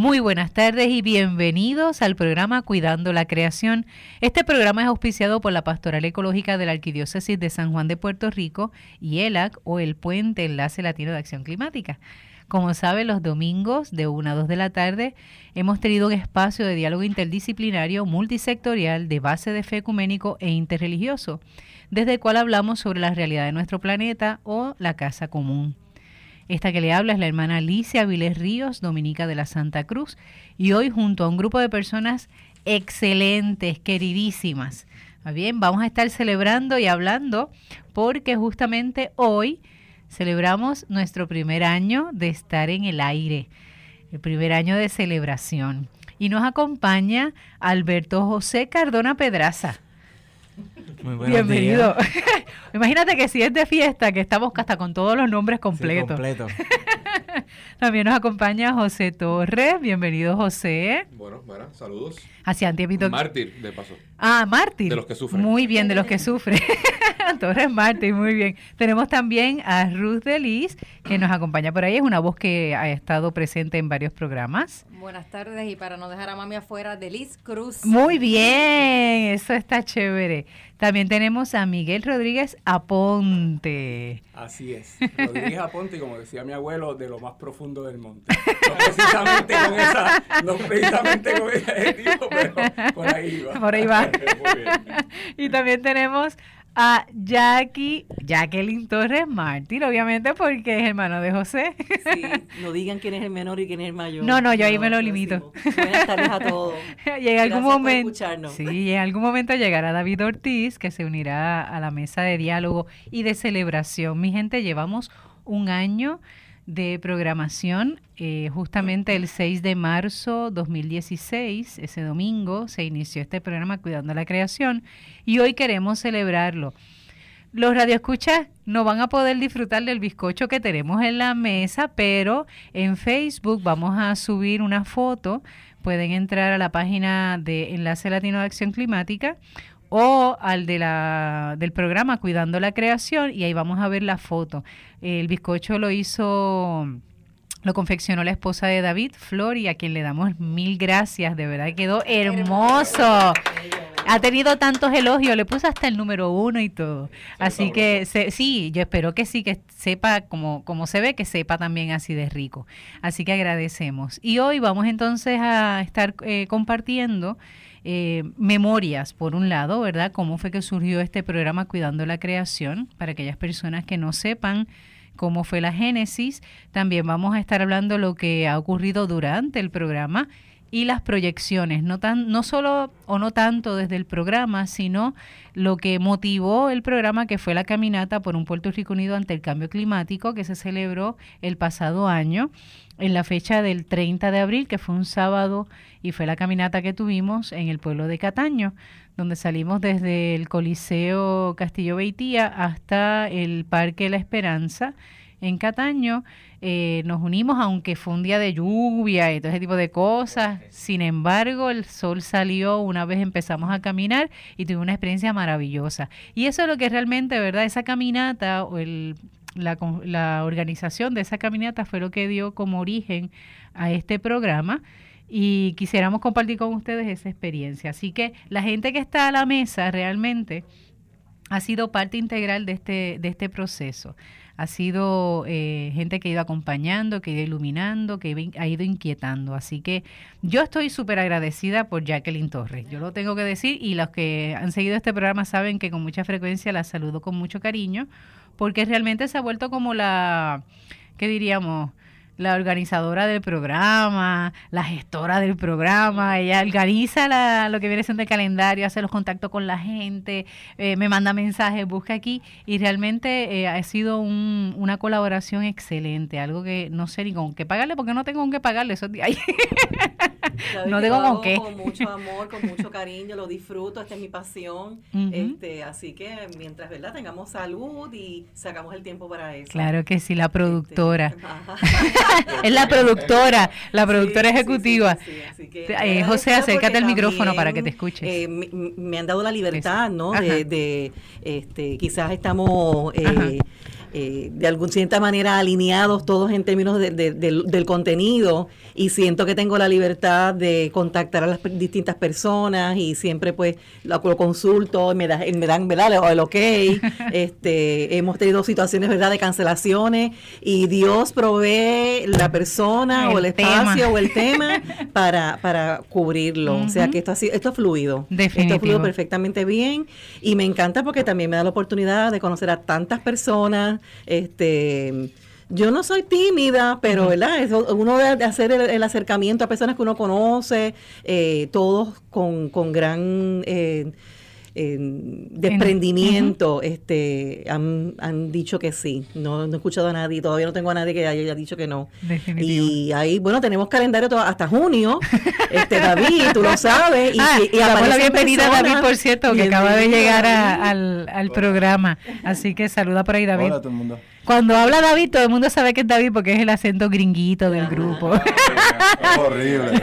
Muy buenas tardes y bienvenidos al programa Cuidando la Creación. Este programa es auspiciado por la Pastoral Ecológica de la Arquidiócesis de San Juan de Puerto Rico y ELAC o el Puente Enlace Latino de Acción Climática. Como saben, los domingos de 1 a 2 de la tarde hemos tenido un espacio de diálogo interdisciplinario multisectorial de base de fe ecuménico e interreligioso, desde el cual hablamos sobre la realidad de nuestro planeta o la casa común. Esta que le habla es la hermana Alicia Viles Ríos, dominica de la Santa Cruz, y hoy junto a un grupo de personas excelentes, queridísimas. Bien, vamos a estar celebrando y hablando porque justamente hoy celebramos nuestro primer año de estar en el aire, el primer año de celebración. Y nos acompaña Alberto José Cardona Pedraza. Muy Bienvenido. Imagínate que si es de fiesta, que estamos hasta con todos los nombres completos. completo. También nos acompaña José Torres. Bienvenido, José. Bueno, bueno, saludos. Hacia Antiepito. Mártir, de paso. Ah, mártir. De los que sufren. Muy bien, de los que sufren. Torres Mártir, muy bien. Tenemos también a Ruth Delis, que nos acompaña por ahí. Es una voz que ha estado presente en varios programas. Buenas tardes y para no dejar a mami afuera, Delis Cruz. Muy bien, eso está chévere. También tenemos a Miguel Rodríguez Aponte. Así es, Rodríguez Aponte, como decía mi abuelo, de lo más profundo del monte. No precisamente con esa, no precisamente con ese tipo, pero por ahí va. Por ahí va. y también tenemos a Jackie, Jacqueline Torres Mártir, obviamente porque es hermano de José. Sí, no digan quién es el menor y quién es el mayor. No, no, yo ahí me lo limito. Buenas tardes a todos. y en algún momento, sí, en algún momento llegará David Ortiz, que se unirá a la mesa de diálogo y de celebración. Mi gente, llevamos un año de programación. Eh, justamente el 6 de marzo 2016, ese domingo, se inició este programa Cuidando la Creación y hoy queremos celebrarlo. Los radioescuchas no van a poder disfrutar del bizcocho que tenemos en la mesa, pero en Facebook vamos a subir una foto. Pueden entrar a la página de Enlace Latino de Acción Climática o al de la, del programa Cuidando la Creación y ahí vamos a ver la foto. El bizcocho lo hizo, lo confeccionó la esposa de David, Flor, y a quien le damos mil gracias, de verdad quedó hermoso. Ha tenido tantos elogios, le puse hasta el número uno y todo. Así que sí, yo espero que sí, que sepa como, como se ve, que sepa también así de rico. Así que agradecemos. Y hoy vamos entonces a estar eh, compartiendo eh, memorias, por un lado, ¿verdad? Cómo fue que surgió este programa Cuidando la Creación, para aquellas personas que no sepan cómo fue la génesis. También vamos a estar hablando lo que ha ocurrido durante el programa y las proyecciones, no, tan, no solo o no tanto desde el programa, sino lo que motivó el programa, que fue la caminata por un Puerto Rico unido ante el cambio climático, que se celebró el pasado año, en la fecha del 30 de abril, que fue un sábado, y fue la caminata que tuvimos en el pueblo de Cataño, donde salimos desde el Coliseo Castillo Beitía hasta el Parque La Esperanza en Cataño eh, nos unimos, aunque fue un día de lluvia y todo ese tipo de cosas. Sin embargo, el sol salió una vez empezamos a caminar y tuve una experiencia maravillosa. Y eso es lo que realmente, ¿verdad? Esa caminata o el, la, la organización de esa caminata fue lo que dio como origen a este programa y quisiéramos compartir con ustedes esa experiencia. Así que la gente que está a la mesa realmente ha sido parte integral de este, de este proceso ha sido eh, gente que ha ido acompañando, que ha ido iluminando, que ha ido inquietando. Así que yo estoy súper agradecida por Jacqueline Torres. Yo lo tengo que decir y los que han seguido este programa saben que con mucha frecuencia la saludo con mucho cariño porque realmente se ha vuelto como la, ¿qué diríamos? La organizadora del programa, la gestora del programa, ella organiza la, lo que viene siendo el calendario, hace los contactos con la gente, eh, me manda mensajes, busca aquí y realmente eh, ha sido un, una colaboración excelente, algo que no sé ni con qué pagarle porque no tengo con qué pagarle esos días. no tengo con qué. Con mucho amor, con mucho cariño, lo disfruto, esta es mi pasión, este, así que mientras verdad tengamos salud y sacamos el tiempo para eso. Claro que sí, la este, productora. es la productora, la productora ejecutiva. Eh, José, acércate al micrófono para que te escuche. Eh, me, han dado la libertad, ¿no? De, este, quizás estamos... Eh, eh, de alguna cierta manera alineados todos en términos del, contenido y siento que tengo la libertad de contactar a las distintas personas y siempre pues lo, consulto, me, da, me dan ¿verdad? el ok, este, hemos tenido situaciones ¿verdad? de cancelaciones y Dios provee la persona o el espacio o el tema para, para cubrirlo, o sea que esto, esto es fluido, esto es fluido perfectamente bien y me encanta porque también me da la oportunidad de conocer a tantas personas, este yo no soy tímida, pero ¿verdad? uno de, hacer el, acercamiento a personas que uno conoce, eh, todos con, con gran eh, desprendimiento, este, han, han, dicho que sí. No, no, he escuchado a nadie, todavía no tengo a nadie que haya dicho que no. Y ahí, bueno, tenemos calendario hasta junio. Este, David, tú lo sabes. Y, ah, y, la bienvenida a David, por cierto, que acaba de llegar al, al programa. Así que saluda por ahí, David. Hola a todo el mundo. Cuando habla David, todo el mundo sabe que es David porque es el acento gringuito del grupo. Es horrible.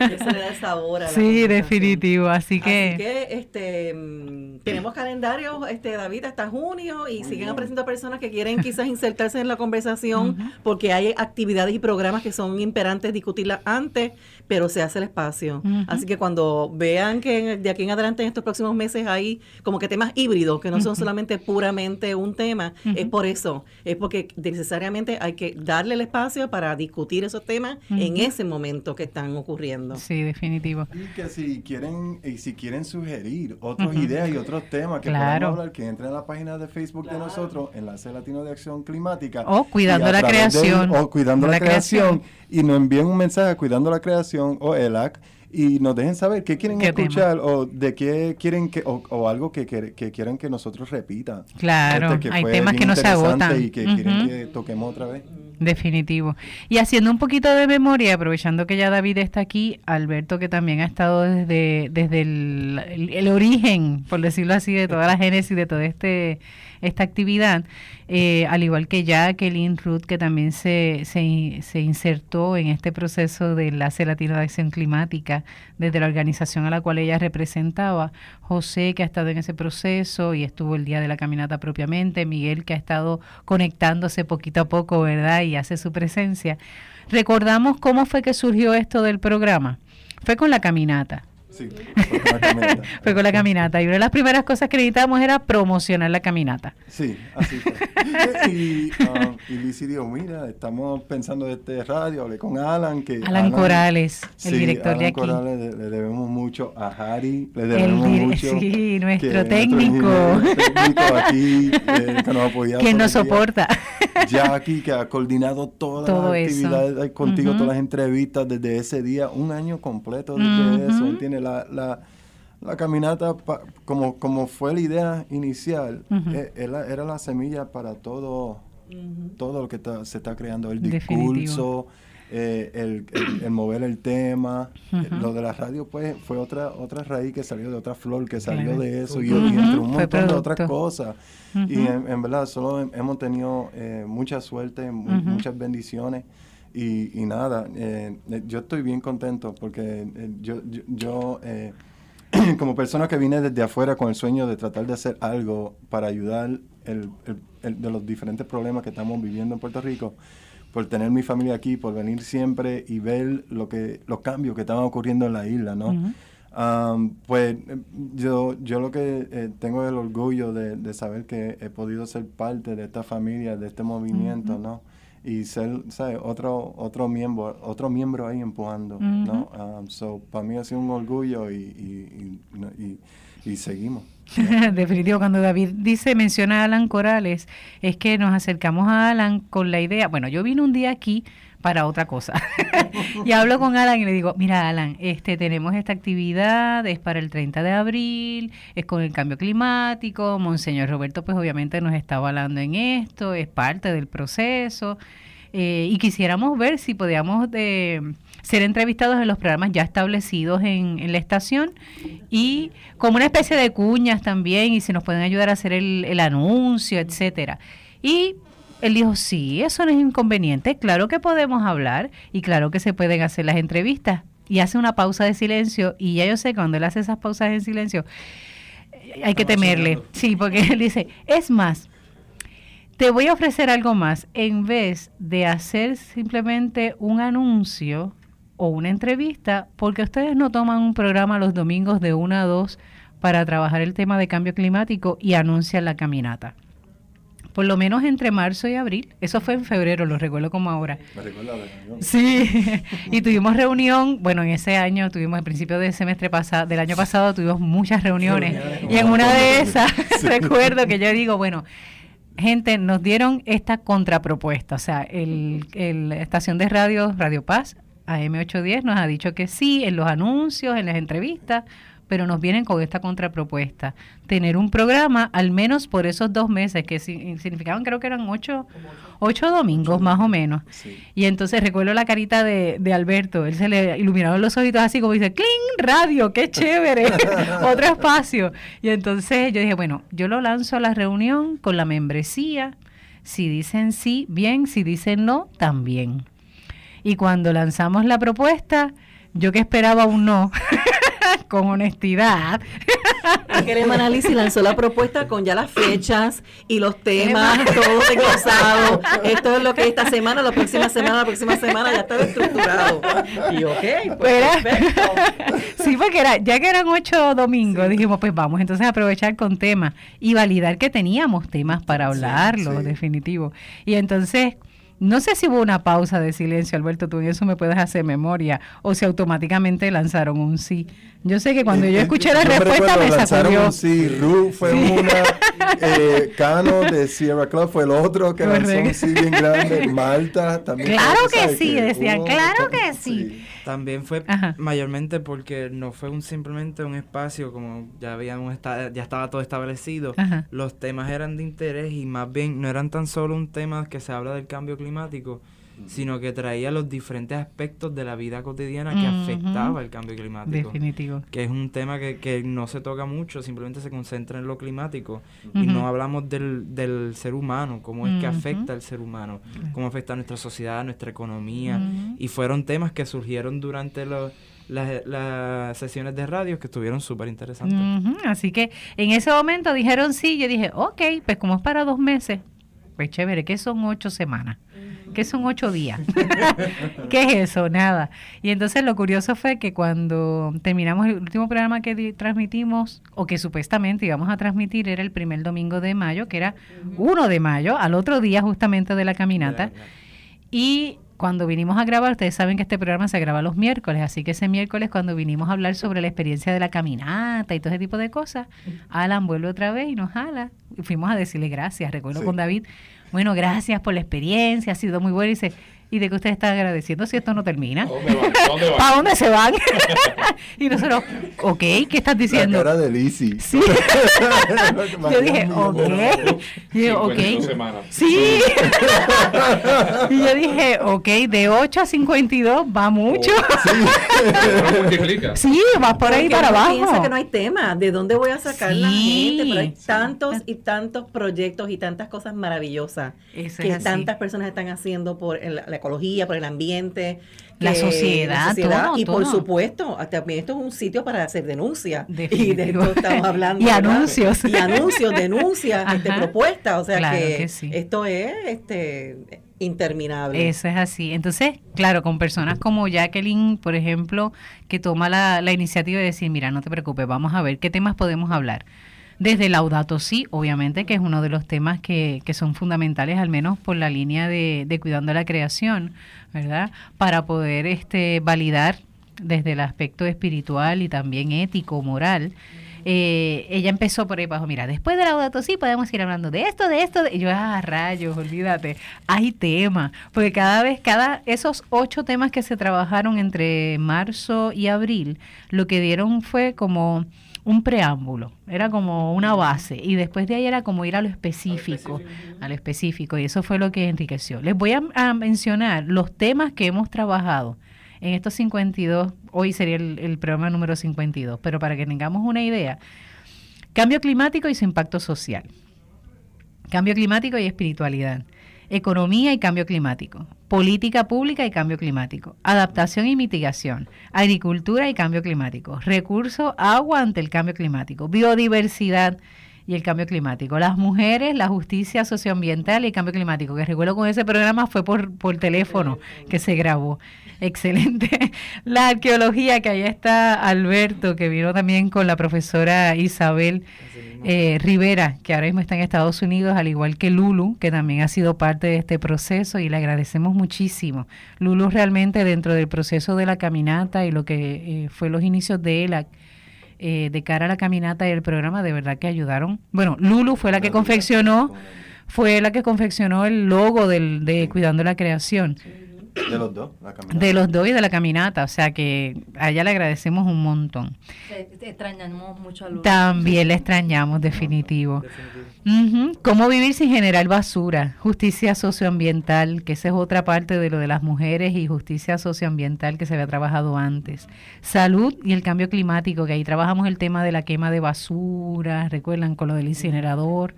Eso le da sabor a la Sí, definitivo. Así que. Así que este, mm, tenemos calendario, este, David, hasta junio y siguen apareciendo personas que quieren quizás insertarse en la conversación porque hay actividades y programas que son imperantes discutirlas antes, pero se hace el espacio. Así que cuando vean que de aquí en adelante en estos próximos meses hay como que temas híbridos que no son solamente puramente un tema, es por eso, es porque necesariamente hay que darle el espacio para discutir esos temas en ese momento que están ocurriendo. Sí, definitivo. Y que si quieren, y si quieren sugerir otras ideas y otros temas que claro. hablar, que entren a la página de Facebook de nosotros, Enlace Latino de Acción Climática. O Cuidando la Creación. o Cuidando la, creación, y nos envíen un mensaje a Cuidando la Creación o ELAC y nos dejen saber qué quieren escuchar o de qué quieren que o, algo que, que, quieran que nosotros repita. Claro, este hay temas que no se agotan y que quieren que toquemos otra vez. Definitivo. Y haciendo un poquito de memoria, aprovechando que ya David está aquí, Alberto que también ha estado desde, desde el, el origen, por decirlo así, de toda la génesis de toda este esta actividad, eh, al igual que Jacqueline Ruth, que también se, se, se, insertó en este proceso de enlace latino de acción climática desde la organización a la cual ella representaba, José, que ha estado en ese proceso y estuvo el día de la caminata propiamente, Miguel, que ha estado conectándose poquito a poco, ¿verdad? Y hace su presencia. Recordamos cómo fue que surgió esto del programa. Fue con la caminata. Sí, fue con la caminata. fue con la caminata. Y una de las primeras cosas que necesitábamos era promocionar la caminata. Sí, así fue. y, um, y Lizzie dijo, mira, estamos pensando de este radio, hablé con Alan. que Alan, Corales, el director de aquí. Corales, le, le, debemos mucho a Harry, le debemos mucho. Sí, nuestro técnico. técnico aquí, eh, que nos apoya. Que nos soporta. Jackie, que ha coordinado todas las actividades contigo, todas las entrevistas desde ese día, un año completo desde eso, tiene la, la, la caminata, como, como fue la idea inicial, eh, era, la semilla para todo, todo lo que se está creando, el discurso, eh, el, el, mover el tema. Eh, lo de la radio, pues, fue otra otra raíz que salió de otra flor, que salió de eso, y, entre un montón de otras cosas. Y en, verdad, solo hemos tenido mucha suerte, muchas bendiciones. Y, y nada, eh, eh, yo estoy bien contento porque eh, yo, yo, como persona que vine desde afuera con el sueño de tratar de hacer algo para ayudar el, el, de los diferentes problemas que estamos viviendo en Puerto Rico, por tener mi familia aquí, por venir siempre y ver lo que, los cambios que estaban ocurriendo en la isla, ¿no? pues yo, yo lo que tengo el orgullo de, de, saber que he podido ser parte de esta familia, de este movimiento, ¿no? Y ser ¿sabes? otro otro miembro otro miembro ahí empujando no um, so para mí ha sido un orgullo y, y, y, y seguimos. Definitivo, cuando David dice, menciona a Alan Corales, es que nos acercamos a Alan con la idea, bueno, yo vine un día aquí para otra cosa. y hablo con Alan y le digo, mira Alan, este tenemos esta actividad, es para el 30 de abril, es con el cambio climático, Monseñor Roberto pues obviamente nos está avalando en esto, es parte del proceso, eh, y quisiéramos ver si podíamos de, ser entrevistados en los programas ya establecidos en, en, la estación y como una especie de cuñas también y si nos pueden ayudar a hacer el, el anuncio, etcétera. Y él dijo, sí, eso no es inconveniente, claro que podemos hablar y claro que se pueden hacer las entrevistas. Y hace una pausa de silencio y ya yo sé cuando él hace esas pausas en silencio, hay que temerle. Sí, porque él dice, es más, te voy a ofrecer algo más. En vez de hacer simplemente un anuncio o una entrevista, porque ustedes no toman un programa los domingos de 1 a 2 para trabajar el tema de cambio climático y anuncian la caminata por lo menos entre marzo y abril. Eso fue en febrero, lo recuerdo como ahora. Me recuerdo la reunión. Sí, y tuvimos reunión, bueno, en ese año tuvimos, al principio del semestre pasado, del año pasado, tuvimos muchas reuniones. y en una de esas, recuerdo que yo digo, bueno, gente, nos dieron esta contrapropuesta, o sea, el, la estación de radio, Radio Paz, AM810, nos ha dicho que sí, en los anuncios, en las entrevistas, pero nos vienen con esta contrapropuesta. Tener un programa, al menos por esos dos meses, que significaban, creo que eran ocho, ocho domingos más o menos. Y entonces recuerdo la carita de, de, Alberto, él se le iluminaron los ojitos así como dice, ¡cling! Radio, qué chévere, otro espacio. Y entonces yo dije, bueno, yo lo lanzo a la reunión con la membresía. Si dicen sí, bien, si dicen no, también. Y cuando lanzamos la propuesta, yo que esperaba un no, con honestidad. Queremos análisis lanzó la propuesta con ya las fechas y los temas, todo desglosado. Esto es lo que esta semana, la próxima semana, la próxima semana ya está estructurado. Y ok, pues perfecto. Sí, porque era, ya que eran ocho domingos, dijimos, pues vamos entonces a aprovechar con temas y validar que teníamos temas para hablarlo, definitivo. Y entonces no sé si hubo una pausa de silencio, Alberto, tú en eso me puedes hacer memoria, o si automáticamente lanzaron un sí. Yo sé que cuando yo escuché la respuesta me sacudió. Un sí, Ru fue una, eh, Cano de Sierra Club fue el otro que lanzó un sí bien grande, Malta también. Claro que sí, decían, claro que sí. También fue mayormente porque no fue un simplemente un espacio como ya habíamos ya estaba todo establecido. Los temas eran de interés y más bien no eran tan solo un tema que se habla del cambio climático, sino que traía los diferentes aspectos de la vida cotidiana que afectaba el cambio climático. Definitivo. Que es un tema que, que, no se toca mucho, simplemente se concentra en lo climático y no hablamos del, del ser humano, cómo es que afecta al ser humano, cómo afecta a nuestra sociedad, nuestra economía. Y fueron temas que surgieron durante los las, las, sesiones de radio que estuvieron súper interesantes. Así que en ese momento dijeron sí, yo dije, ok, pues como es para dos meses, pues chévere, que son ocho semanas. ¿Qué son ocho días? ¿Qué es eso? Nada. Y entonces lo curioso fue que cuando terminamos el último programa que transmitimos, o que supuestamente íbamos a transmitir, era el primer domingo de mayo, que era 1 de mayo, al otro día justamente de la caminata. Y cuando vinimos a grabar, ustedes saben que este programa se graba los miércoles, así que ese miércoles cuando vinimos a hablar sobre la experiencia de la caminata y todo ese tipo de cosas, Alan vuelve otra vez y nos jala. Fuimos a decirle gracias, recuerdo con David, bueno, gracias por la experiencia, ha sido muy bueno. Y dice, ¿y de qué usted está agradeciendo si esto no termina? ¿Para dónde se van? y nosotros, ok, ¿qué estás diciendo? La cara de Lizzie. Sí. yo dije, ok. Y yo, ok. Sí. y yo dije, ok, de 8 a 52 va mucho. sí. sí, vas por ahí para abajo. piensa que no hay tema. ¿De dónde voy a sacar la gente? Pero hay tantos y tantos proyectos y tantas cosas maravillosas que tantas personas están haciendo por la ecología, por el ambiente, la sociedad, y por supuesto, también esto es un sitio para hacer denuncias. Y de esto estamos hablando. y anuncios. Y anuncios, denuncias, este, propuestas. O sea que, esto es este interminable. Eso es así. Entonces, claro, con personas como Jacqueline, por ejemplo, que toma la, la iniciativa de decir, mira, no te preocupes, vamos a ver qué temas podemos hablar desde Laudato sí, obviamente, que es uno de los temas que, que son fundamentales, al menos por la línea de, de, cuidando la creación, ¿verdad? Para poder este, validar desde el aspecto espiritual y también ético, moral. Eh, ella empezó por ahí abajo, mira, después de Laudato sí podemos ir hablando de esto, de esto, y yo, ah, rayos, olvídate, hay temas, porque cada vez, cada, esos ocho temas que se trabajaron entre marzo y abril, lo que dieron fue como un preámbulo, era como una base y después de ahí era como ir a lo específico, a lo específico, y eso fue lo que enriqueció. Les voy a, mencionar los temas que hemos trabajado en estos 52, hoy sería el, el programa número 52, pero para que tengamos una idea, cambio climático y su impacto social, cambio climático y espiritualidad, economía y cambio climático, política pública y cambio climático, adaptación y mitigación, agricultura y cambio climático, recursos, agua ante el cambio climático, biodiversidad y el cambio climático, las mujeres, la justicia socioambiental y el cambio climático, que recuerdo con ese programa fue por, por teléfono que se grabó. Excelente. La arqueología, que ahí está Alberto, que vino también con la profesora Isabel eh, Rivera, que ahora mismo está en Estados Unidos, al igual que Lulu, que también ha sido parte de este proceso y le agradecemos muchísimo. Lulu realmente dentro del proceso de la caminata y lo que eh, fue los inicios de él eh, de cara a la caminata y el programa, de verdad que ayudaron. Bueno, Lulu fue la que confeccionó, fue la que confeccionó el logo del, de Cuidando la Creación. De los dos, la caminata. De los dos y de la caminata, o sea que a ella le agradecemos un montón. extrañamos mucho a. También le extrañamos, definitivo. ¿Cómo vivir sin generar basura? Justicia socioambiental, que esa es otra parte de lo de las mujeres y justicia socioambiental que se había trabajado antes. Salud y el cambio climático, que ahí trabajamos el tema de la quema de basura, recuerdan, con lo del incinerador.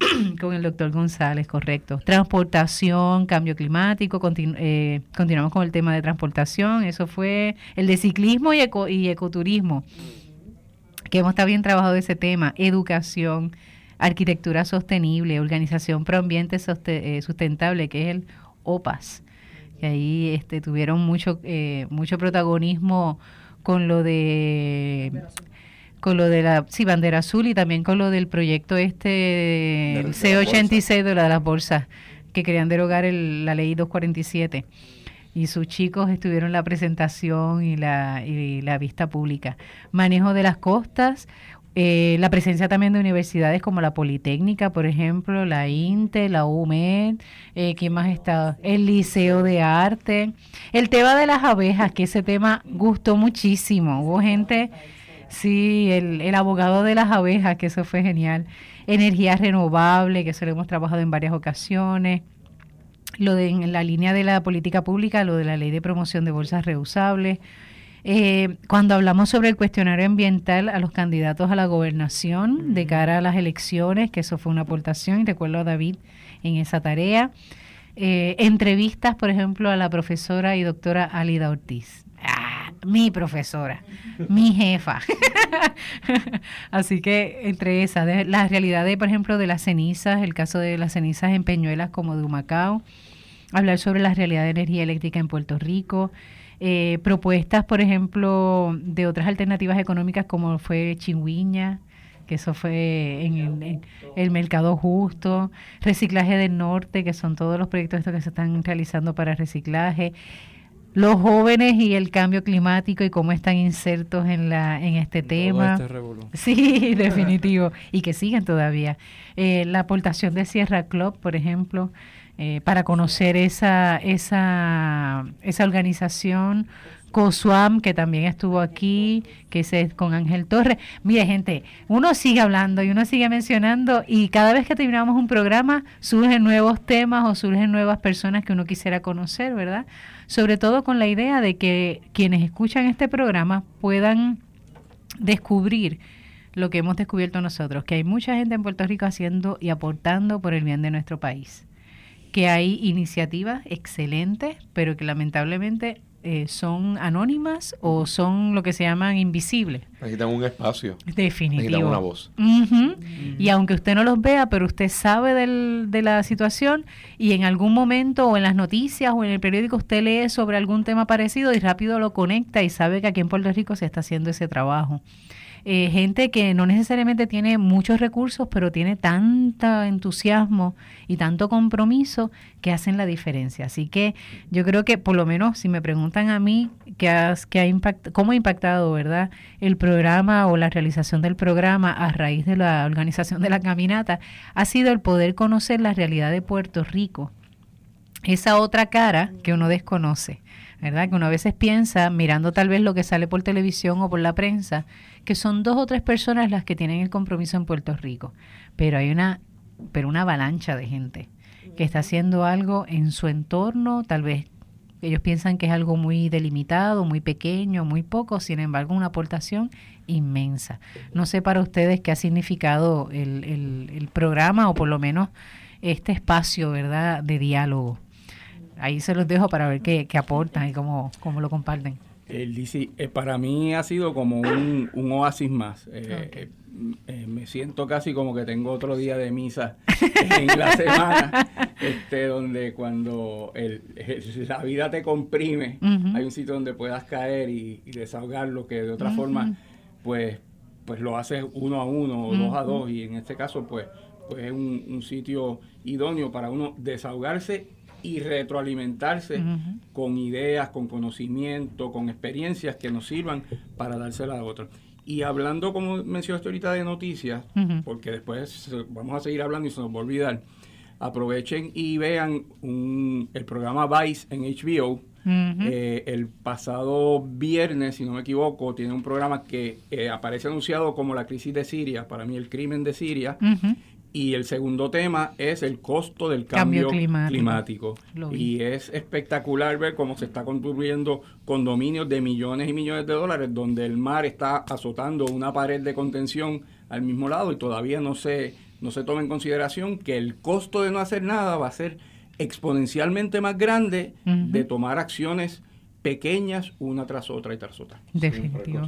con el doctor González, correcto. Transportación, cambio climático, eh, continuamos con el tema de transportación, eso fue el de ciclismo y, y ecoturismo, que hemos bien trabajado ese tema, educación, arquitectura sostenible, organización pro ambiente eh, sustentable, que es el OPAS, que ahí este, tuvieron mucho, eh, mucho protagonismo con lo de con lo de la sí, bandera azul y también con lo del proyecto este C86 de, la de las bolsas que querían derogar la ley 247 y sus chicos estuvieron la presentación y la, y la vista pública. Manejo de las costas, eh, la presencia también de universidades como la Politécnica, por ejemplo, la INTE, la UMED, eh, ¿quién más está? El Liceo de Arte. El tema de las abejas, que ese tema gustó muchísimo. Hubo gente Sí, el, el, abogado de las abejas, que eso fue genial. Energía renovable, que eso lo hemos trabajado en varias ocasiones. Lo de en la línea de la política pública, lo de la ley de promoción de bolsas reusables. Eh, cuando hablamos sobre el cuestionario ambiental a los candidatos a la gobernación de cara a las elecciones, que eso fue una aportación, y recuerdo a David en esa tarea. Eh, entrevistas, por ejemplo, a la profesora y doctora Alida Ortiz. Mi profesora, mi jefa. Así que entre esas, de, la realidad de, por ejemplo, de las cenizas, el caso de las cenizas en Peñuelas como de Humacao, hablar sobre la realidad de energía eléctrica en Puerto Rico, eh, propuestas, por ejemplo, de otras alternativas económicas como fue Chingüiña, que eso fue en el, el, mercado justo, reciclaje del norte, que son todos los proyectos estos que se están realizando para reciclaje, los jóvenes y el cambio climático y cómo están insertos en la en este tema. Este sí, definitivo. y que siguen todavía. Eh, la aportación de Sierra Club, por ejemplo, eh, para conocer esa, esa, esa organización. COSUAM, que también estuvo aquí, que es con Ángel Torres. Mire, gente, uno sigue hablando y uno sigue mencionando y cada vez que terminamos un programa surgen nuevos temas o surgen nuevas personas que uno quisiera conocer, ¿verdad? Sobre todo con la idea de que quienes escuchan este programa puedan descubrir lo que hemos descubierto nosotros, que hay mucha gente en Puerto Rico haciendo y aportando por el bien de nuestro país, que hay iniciativas excelentes, pero que lamentablemente eh, son anónimas o son lo que se llaman invisibles. Necesitan un espacio. Definitivo. Necesitan una voz. Y aunque usted no los vea, pero usted sabe del, de la situación y en algún momento o en las noticias o en el periódico usted lee sobre algún tema parecido y rápido lo conecta y sabe que aquí en Puerto Rico se está haciendo ese trabajo. Eh, gente que no necesariamente tiene muchos recursos, pero tiene tanto entusiasmo y tanto compromiso que hacen la diferencia. Así que yo creo que, por lo menos, si me preguntan a mí qué ha impact, cómo ha impactado, ¿verdad?, el programa o la realización del programa a raíz de la organización de la caminata, ha sido el poder conocer la realidad de Puerto Rico, esa otra cara que uno desconoce. ¿verdad? Que uno a veces piensa, mirando tal vez lo que sale por televisión o por la prensa, que son dos o tres personas las que tienen el compromiso en Puerto Rico, pero hay una, pero una avalancha de gente que está haciendo algo en su entorno, tal vez ellos piensan que es algo muy delimitado, muy pequeño, muy poco, sin embargo una aportación inmensa. No sé para ustedes qué ha significado el, el, el programa o por lo menos este espacio, ¿verdad?, de diálogo. Ahí se los dejo para ver qué, aportan y cómo, cómo lo comparten. El DC, eh, para mí ha sido como un, oasis más. Eh, eh, me siento casi como que tengo otro día de misa en la semana, este, donde cuando el, la vida te comprime, hay un sitio donde puedas caer y, desahogar lo que de otra forma, pues, pues lo haces uno a uno o dos a dos, y en este caso, pues, pues es un, un sitio idóneo para uno desahogarse y retroalimentarse con ideas, con conocimiento, con experiencias que nos sirvan para dársela a otros. Y hablando, como mencionaste ahorita, de noticias, porque después vamos a seguir hablando y se nos va a olvidar, aprovechen y vean el programa Vice en HBO. Eh, el pasado viernes, si no me equivoco, tiene un programa que eh, aparece anunciado como la crisis de Siria, para mí el crimen de Siria, y el segundo tema es el costo del cambio, climático. Y es espectacular ver cómo se está construyendo condominios de millones y millones de dólares donde el mar está azotando una pared de contención al mismo lado y todavía no se, no se toma en consideración que el costo de no hacer nada va a ser exponencialmente más grande de tomar acciones pequeñas una tras otra y tras otra. Definitivo.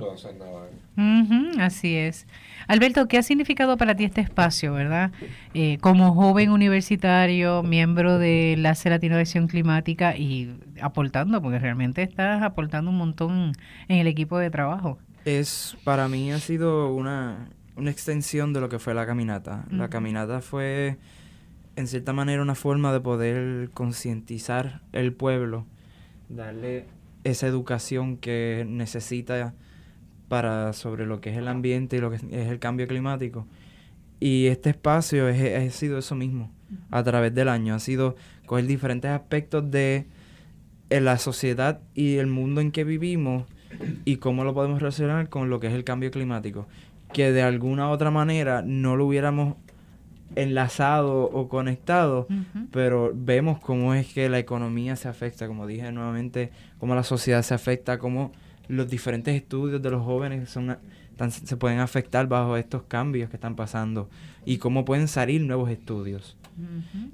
así es. Alberto, ¿qué ha significado para ti este espacio, verdad? Eh, como joven universitario, miembro de la Latino de Acción Climática y aportando, porque realmente estás aportando un montón en el equipo de trabajo. Es, para mí ha sido una, una extensión de lo que fue la caminata. La caminata fue, en cierta manera, una forma de poder concientizar el pueblo, darle esa educación que necesita para sobre lo que es el ambiente y lo que es el cambio climático. Y este espacio ha sido eso mismo a través del año. Ha sido coger diferentes aspectos de la sociedad y el mundo en que vivimos y cómo lo podemos relacionar con lo que es el cambio climático. Que de alguna u otra manera no lo hubiéramos enlazado o conectado, pero vemos cómo es que la economía se afecta, como dije nuevamente, cómo la sociedad se afecta, cómo los diferentes estudios de los jóvenes son, se pueden afectar bajo estos cambios que están pasando y cómo pueden salir nuevos estudios.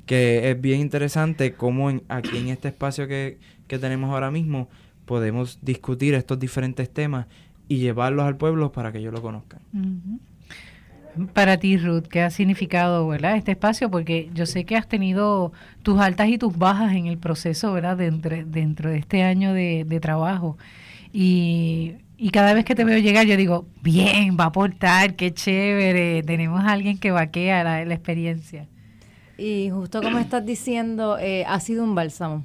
Que es bien interesante cómo aquí en este espacio que, que tenemos ahora mismo podemos discutir estos diferentes temas y llevarlos al pueblo para que ellos lo conozcan para ti, Ruth, qué ha significado ¿verdad? este espacio? Porque yo sé que has tenido tus altas y tus bajas en el proceso ¿verdad? Dentro, dentro de este año de, trabajo. Y, cada vez que te veo llegar, yo digo, bien, va a aportar, qué chévere, tenemos a alguien que vaquea la, la experiencia. Y justo como estás diciendo, eh, ha sido un bálsamo.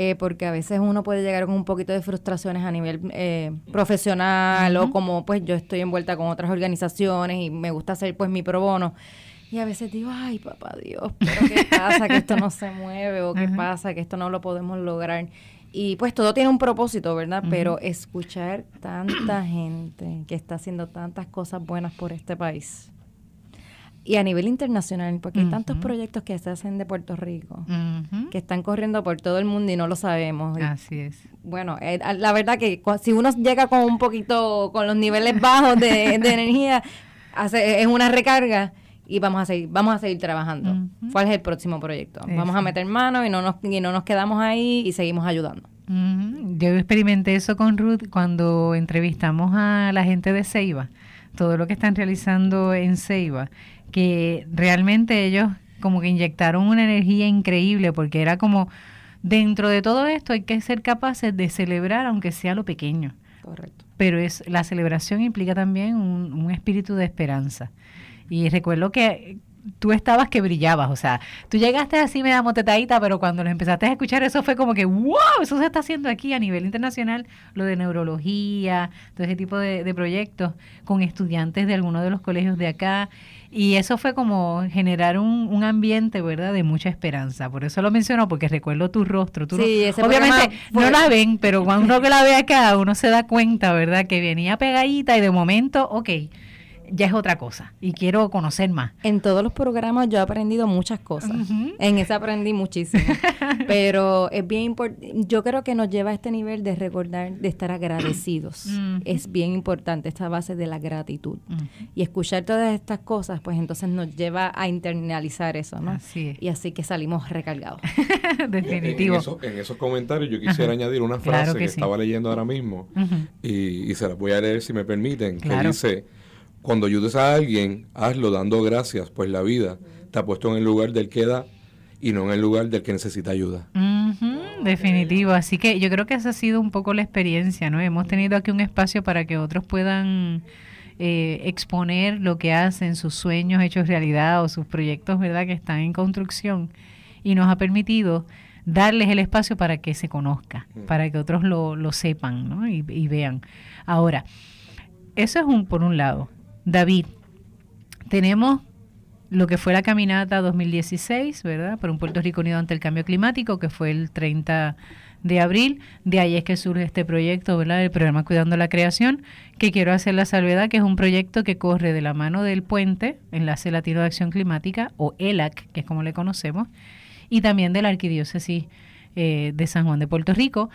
Eh, porque a veces uno puede llegar con un poquito de frustraciones a nivel eh, profesional o como pues yo estoy envuelta con otras organizaciones y me gusta hacer pues mi pro bono. Y a veces digo, ay, papá Dios, pero ¿qué pasa que esto no se mueve o qué pasa que esto no lo podemos lograr? Y pues todo tiene un propósito, ¿verdad? Pero escuchar tanta gente que está haciendo tantas cosas buenas por este país y a nivel internacional, porque hay tantos proyectos que se hacen de Puerto Rico, que están corriendo por todo el mundo y no lo sabemos. Así es. Bueno, eh, la verdad que si uno llega con un poquito, con los niveles bajos de, energía, hace, es una recarga y vamos a seguir, vamos a seguir trabajando. ¿Cuál es el próximo proyecto? Vamos a meter mano y no nos, y no nos quedamos ahí y seguimos ayudando. Yo experimenté eso con Ruth cuando entrevistamos a la gente de Ceiba, todo lo que están realizando en Ceiba que realmente ellos como que inyectaron una energía increíble porque era como dentro de todo esto hay que ser capaces de celebrar aunque sea lo pequeño. Correcto. Pero es la celebración implica también un, un espíritu de esperanza. Y recuerdo que tú estabas que brillabas, o sea, tú llegaste así me da motetadita, pero cuando los empezaste a escuchar eso fue como que, wow, eso se está haciendo aquí a nivel internacional, lo de neurología, todo ese tipo de, de proyectos con estudiantes de algunos de los colegios de acá. Y eso fue como generar un, un, ambiente, ¿verdad?, de mucha esperanza. Por eso lo menciono, porque recuerdo tu rostro. obviamente no la ven, pero cuando uno que la ve acá, uno se da cuenta, ¿verdad?, que venía pegadita y de momento, ok, ya es otra cosa y quiero conocer más. En todos los programas yo he aprendido muchas cosas. En ese aprendí muchísimo. Pero es bien importante, yo creo que nos lleva a este nivel de recordar, de estar agradecidos. Es bien importante esta base de la gratitud. Y escuchar todas estas cosas, pues entonces nos lleva a internalizar eso, ¿no? Así Y así que salimos recargados. Definitivo. En, esos comentarios yo quisiera añadir una frase que, estaba leyendo ahora mismo y, se la voy a leer si me permiten, que dice cuando ayudes a alguien, hazlo dando gracias, pues la vida te ha puesto en el lugar del que da y no en el lugar del que necesita ayuda. definitivo. Así que yo creo que esa ha sido un poco la experiencia, ¿no? Hemos tenido aquí un espacio para que otros puedan eh, exponer lo que hacen, sus sueños hechos realidad o sus proyectos, ¿verdad?, que están en construcción. Y nos ha permitido darles el espacio para que se conozca, para que otros lo, lo sepan, ¿no? Y, y vean. Ahora, eso es un por un lado. David, tenemos lo que fue la caminata 2016, ¿verdad? Por un Puerto Rico unido ante el cambio climático, que fue el 30 de abril. De ahí es que surge este proyecto, ¿verdad? El programa Cuidando la Creación, que quiero hacer la salvedad, que es un proyecto que corre de la mano del Puente, Enlace Latino de Acción Climática, o ELAC, que es como le conocemos, y también de la Arquidiócesis eh, de San Juan de Puerto Rico,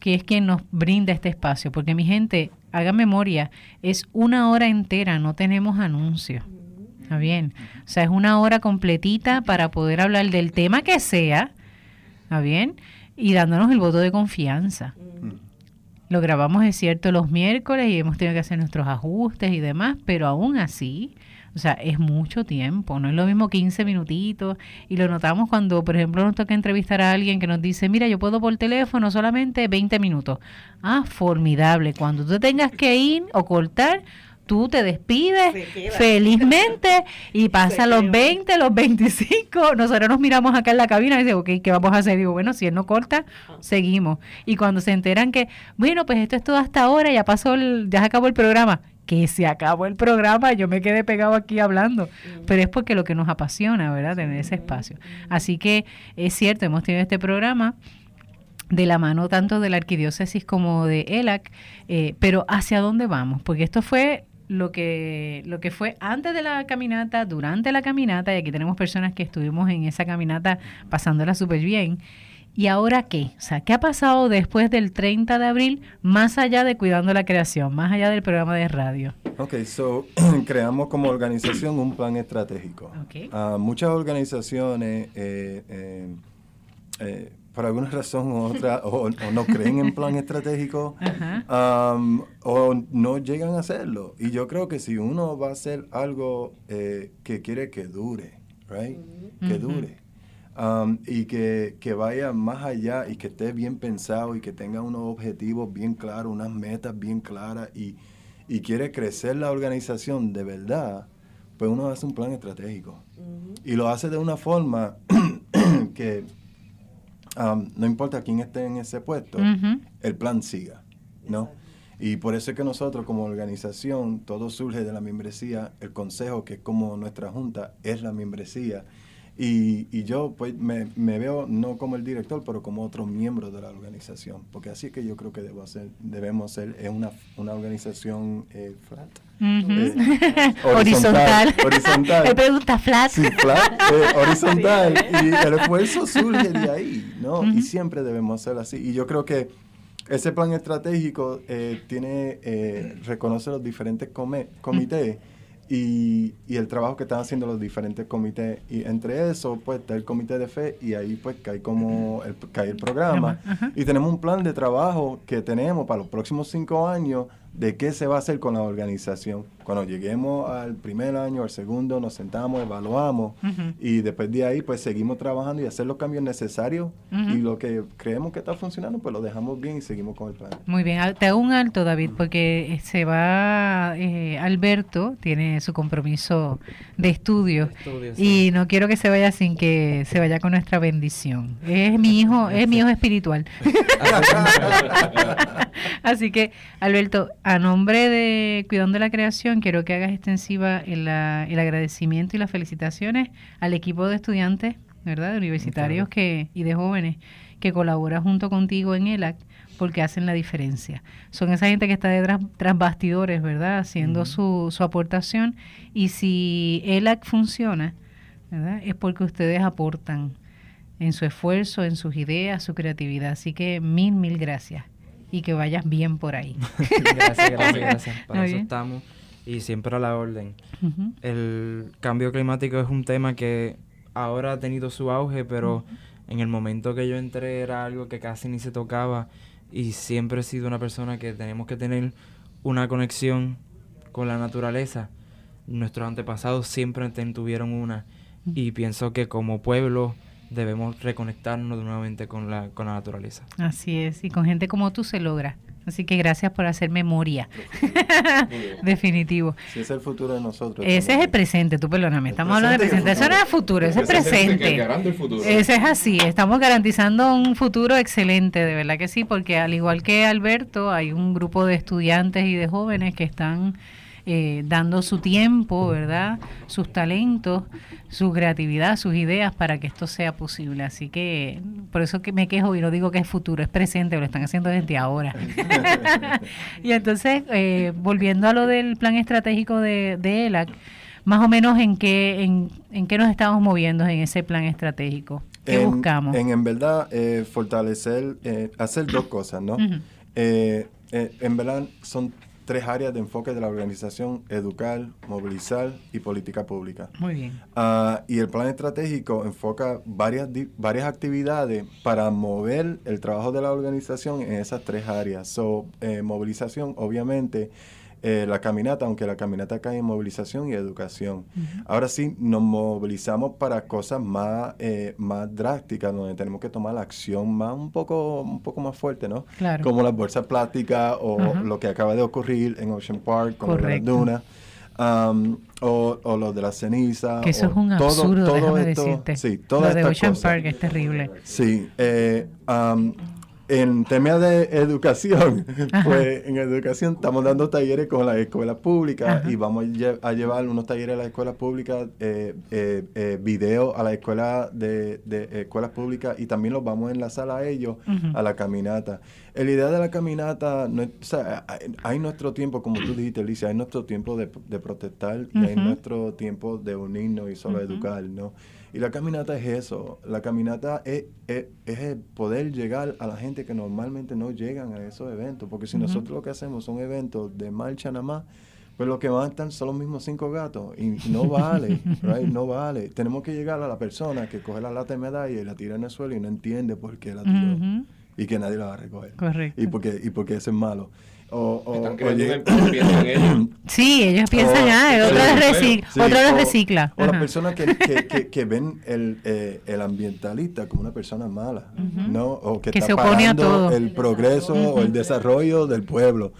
que es quien nos brinda este espacio. Porque mi gente, haga memoria, es una hora entera, no tenemos anuncios. ¿Está bien? O sea, es una hora completita para poder hablar del tema que sea, ¿está bien? Y dándonos el voto de confianza. Lo grabamos, es cierto, los miércoles y hemos tenido que hacer nuestros ajustes y demás, pero aún así o sea, es mucho tiempo, no es lo mismo 15 minutitos. Y lo notamos cuando, por ejemplo, nos toca entrevistar a alguien que nos dice, mira, yo puedo por teléfono solamente 20 minutos. Ah, formidable. Cuando tú tengas que ir o cortar, tú te despides felizmente y pasa los 20, los 25. Nosotros nos miramos acá en la cabina y decimos, ok, ¿qué vamos a hacer? Digo, bueno, si él no corta, ah. seguimos. Y cuando se enteran que, bueno, pues esto es todo hasta ahora, ya pasó, el, ya se acabó el programa que se acabó el programa, yo me quedé pegado aquí hablando, pero es porque lo que nos apasiona, ¿verdad? Tener ese espacio. Así que es cierto, hemos tenido este programa de la mano tanto de la arquidiócesis como de ELAC, eh, pero ¿hacia dónde vamos? Porque esto fue lo que, lo que fue antes de la caminata, durante la caminata, y aquí tenemos personas que estuvimos en esa caminata pasándola súper bien, ¿Y ahora qué? O sea, ¿qué ha pasado después del 30 de abril, más allá de Cuidando la Creación, más allá del programa de radio? Ok, so creamos como organización un plan estratégico. Okay. Ah, muchas organizaciones, eh, eh, eh, por alguna razón u otra, o, no creen en plan estratégico, o no llegan a hacerlo. Y yo creo que si uno va a hacer algo que quiere que dure, right? Que dure Um, y que, vaya más allá y que esté bien pensado y que tenga unos objetivos bien claros, unas metas bien claras y, quiere crecer la organización de verdad, pues uno hace un plan estratégico. Y lo hace de una forma que um, no importa quién esté en ese puesto, el plan siga, ¿no? Y por eso es que nosotros como organización, todo surge de la membresía, el consejo, que es como nuestra junta, es la membresía. Y, y yo pues me, me, veo no como el director, pero como otro miembro de la organización, porque así es que yo creo que debo hacer, debemos ser es una, una organización eh, flat. Eh, horizontal. horizontal. Me pregunta flat. Sí, flat, eh, horizontal. Y el esfuerzo surge de ahí, ¿no? Y siempre debemos ser así. Y yo creo que ese plan estratégico tiene, reconoce los diferentes comités y, y, el trabajo que están haciendo los diferentes comités. Y entre eso, pues está el comité de fe y ahí pues cae como el, cae el programa. Y tenemos un plan de trabajo que tenemos para los próximos cinco años de qué se va a hacer con la organización. Cuando lleguemos al primer año, al segundo, nos sentamos, evaluamos y después de ahí pues seguimos trabajando y hacer los cambios necesarios y lo que creemos que está funcionando pues lo dejamos bien y seguimos con el plan. Muy bien, te hago un alto David porque eh, se va, eh, Alberto tiene su compromiso de estudio y no quiero que se vaya sin que se vaya con nuestra bendición. Es mi hijo, es mi hijo espiritual. Así que Alberto, a nombre de Cuidando de la Creación, quiero que hagas extensiva el, el agradecimiento y las felicitaciones al equipo de estudiantes, ¿verdad? De universitarios que, y de jóvenes que colabora junto contigo en ELAC porque hacen la diferencia. Son esa gente que está detrás tras bastidores, ¿verdad? Haciendo su, su aportación. Y si ELAC funciona, ¿verdad? Es porque ustedes aportan en su esfuerzo, en sus ideas, su creatividad. Así que mil, mil gracias. Y que vayas bien por ahí. gracias, gracias, gracias. Para eso estamos. Y siempre a la orden. El cambio climático es un tema que ahora ha tenido su auge, pero en el momento que yo entré era algo que casi ni se tocaba y siempre he sido una persona que tenemos que tener una conexión con la naturaleza. Nuestros antepasados siempre tuvieron una y pienso que como pueblo debemos reconectarnos nuevamente con la, con la naturaleza. Así es, y con gente como tú se logra. Así que gracias por hacer memoria. Definitivo. Si es el futuro de nosotros. Ese es el presente, tú perdóname. Estamos hablando del presente. Eso no es el futuro, ese es el presente. Ese es así. Estamos garantizando un futuro excelente, de verdad que sí, porque al igual que Alberto, hay un grupo de estudiantes y de jóvenes que están eh, dando su tiempo, ¿verdad? Sus talentos, su creatividad, sus ideas para que esto sea posible. Así que por eso que me quejo y no digo que es futuro, es presente, lo están haciendo desde ahora. y entonces, eh, volviendo a lo del plan estratégico de, de ELAC, más o menos en qué, en, en qué nos estamos moviendo en ese plan estratégico. ¿Qué buscamos? En, en verdad, eh, fortalecer, hacer dos cosas, ¿no? en verdad, son tres áreas de enfoque de la organización, educar, movilizar y política pública. Muy bien. Ah, y el plan estratégico enfoca varias, varias actividades para mover el trabajo de la organización en esas tres áreas. So, eh, movilización, obviamente, eh, la caminata, aunque la caminata cae en movilización y educación. Ahora sí, nos movilizamos para cosas más, eh, más drásticas, donde tenemos que tomar la acción más, un poco, un poco más fuerte, ¿no? Claro. Como las bolsas plásticas o lo que acaba de ocurrir en Ocean Park con las dunas. Um, o, o lo de la ceniza. Que eso es un absurdo, todo, todo esto, decirte. Sí, todo lo de Ocean Park es terrible. Sí, eh, um, en temas de educación, pues en educación estamos dando talleres con las escuelas públicas y vamos a llevar unos talleres a las escuelas públicas, eh, eh, eh video a las escuelas de, escuelas públicas y también los vamos a enlazar a ellos a la caminata. La idea de la caminata, no, o sea, hay, nuestro tiempo, como tú dijiste, Alicia, hay nuestro tiempo de, protestar y hay nuestro tiempo de unirnos y solo educar, ¿no? Y la caminata es eso. La caminata es, es, el poder llegar a la gente que normalmente no llegan a esos eventos. Porque si nosotros lo que hacemos son eventos de marcha nada más, pues lo que van a estar son los mismos cinco gatos. Y no vale, right? No vale. Tenemos que llegar a la persona que coge la lata de medalla y la tira en el suelo y no entiende por qué la tiró. Y que nadie la va a recoger. Correcto. Y porque, y porque eso es malo. O, o, Sí, ellos piensan, ah, otra vez recicla. O las personas que, que, que, ven el, eh, el, ambientalista como una persona mala, ¿no? O que, está se opone a todo. el progreso o el desarrollo del pueblo.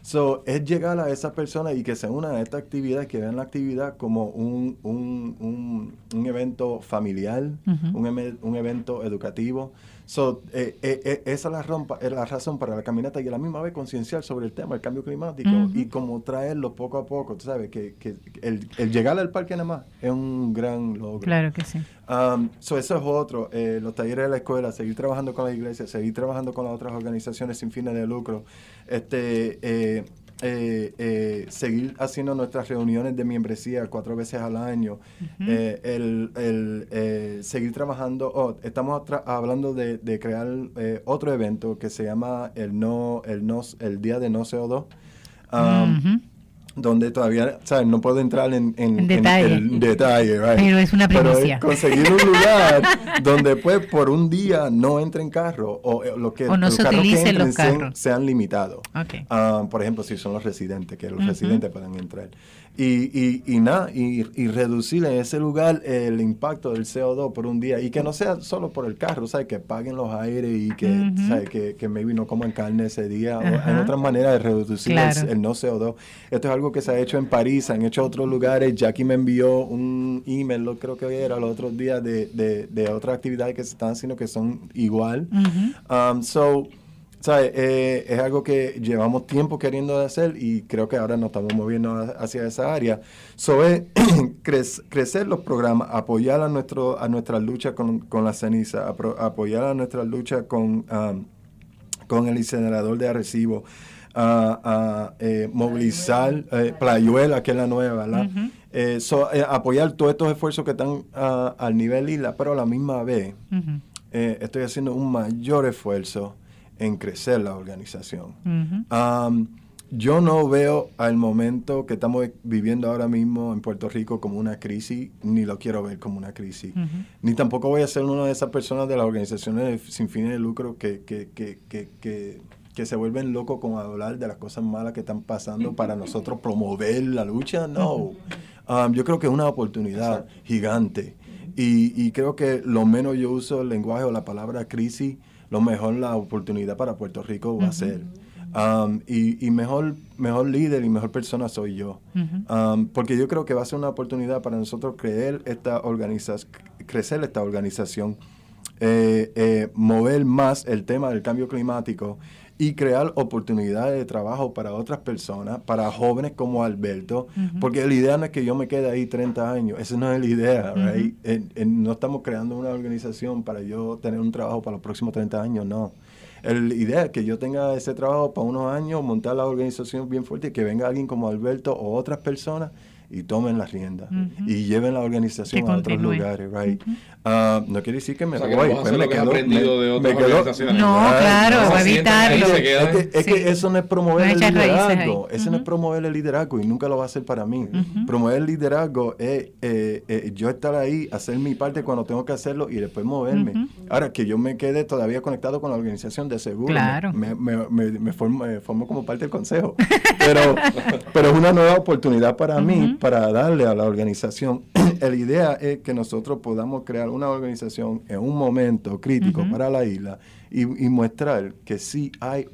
So, es llegar a esa persona y que se una a esta actividad, que vean la actividad como un, un, un, un evento familiar, un, un evento educativo. So, eh, eh, eh, esa es la, rompa, es la razón para la caminata y a la misma vez concienciar sobre el tema, el cambio climático y como traerlo poco a poco. Tú sabes que, que el, el, llegar al parque nada más es un gran logro. Claro que sí. Um, so eso es otro. los talleres de la escuela, seguir trabajando con la iglesia, seguir trabajando con las otras organizaciones sin fines de lucro. Este, eh, eh, seguir haciendo nuestras reuniones de membresía cuatro veces al año, eh, el, el seguir trabajando, oh, estamos hablando de, de crear otro evento que se llama el no el no el día de no CO2 donde todavía, ¿sabes? No puedo entrar en, en, detalle. Pero es una primicia. conseguir un lugar donde, pues, por un día no entren carros o eh, lo que no los carros que entren los carros. Sean, limitados. Ah, por ejemplo, si son los residentes, que los residentes puedan entrar. Y, y, y nada, y, y, reducir en ese lugar el impacto del CO2 por un día. Y que no sea solo por el carro, ¿sabes? Que paguen los aires y que, ¿sabes? Que, que maybe no coman carne ese día. hay otras maneras de reducir el, no CO2. Esto es algo que se ha hecho en París, han hecho otros lugares. Jackie me envió un email, lo creo que era los otros días, de, de, de otras actividades que se están haciendo que son igual. Um, so, ¿sabes? Eh, es algo que llevamos tiempo queriendo hacer y creo que ahora nos estamos moviendo hacia esa área. Sobre crecer los programas, apoyar a, nuestro, a nuestra lucha con, con la ceniza, apoyar a nuestra lucha con, um, con el incinerador de Arrecibo, a, eh, movilizar eh, Playuela, que es la nueva, ¿verdad? Eh, apoyar todos estos esfuerzos que están uh, al nivel isla, pero a la misma vez estoy haciendo un mayor esfuerzo en crecer la organización. yo no veo al momento que estamos viviendo ahora mismo en Puerto Rico como una crisis, ni lo quiero ver como una crisis. Ni tampoco voy a ser una de esas personas de las organizaciones sin fines de lucro que, que, que, que, que se vuelven locos con hablar de las cosas malas que están pasando para nosotros promover la lucha. No. yo creo que es una oportunidad gigante. Y, y creo que lo menos yo uso el lenguaje o la palabra crisis lo mejor la oportunidad para Puerto Rico va a ser. Um, y, mejor, mejor líder y mejor persona soy yo. Um, porque yo creo que va a ser una oportunidad para nosotros creer esta organización, crecer esta organización, eh, eh, mover más el tema del cambio climático y crear oportunidades de trabajo para otras personas, para jóvenes como Alberto, porque la idea no es que yo me quede ahí 30 años, esa no es la idea, right? no estamos creando una organización para yo tener un trabajo para los próximos 30 años, no. La idea es que yo tenga ese trabajo para unos años, montar la organización bien fuerte y que venga alguien como Alberto o otras personas y tomen las riendas y lleven la organización a otros lugares, right? Ah, no quiere decir que me voy, pues me quedo, de otras organizaciones. No, claro, no, evitarlo. Es que, eso no es promover el liderazgo, eso no es promover el liderazgo y nunca lo va a hacer para mí. Promover el liderazgo es eh, eh, yo estar ahí, hacer mi parte cuando tengo que hacerlo y después moverme. Ahora, que yo me quede todavía conectado con la organización de seguro, claro. me, me, me, formo, formo, como parte del consejo, pero, pero es una nueva oportunidad para mí para darle a la organización. la idea es que nosotros podamos crear una organización en un momento crítico para la isla y, mostrar que sí hay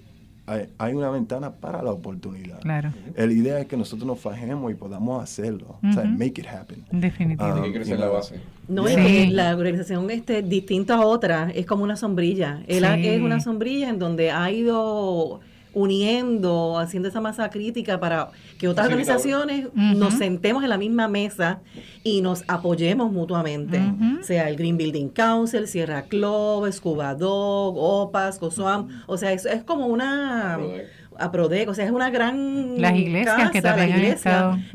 hay, una ventana para la oportunidad. Claro. La idea es que nosotros nos fajemos y podamos hacerlo. O sea, make it happen. Definitivamente. Um, la base. No, es que la organización este, distinta a otra es como una sombrilla. es una sombrilla en donde ha ido uniendo, haciendo esa masa crítica para que otras organizaciones nos sentemos en la misma mesa y nos apoyemos mutuamente, sea el Green Building Council, Sierra Club, Scuba Dog, OPAS, COSUAM, o sea, es, es como una... a Prodec, o sea, es una gran las iglesias que también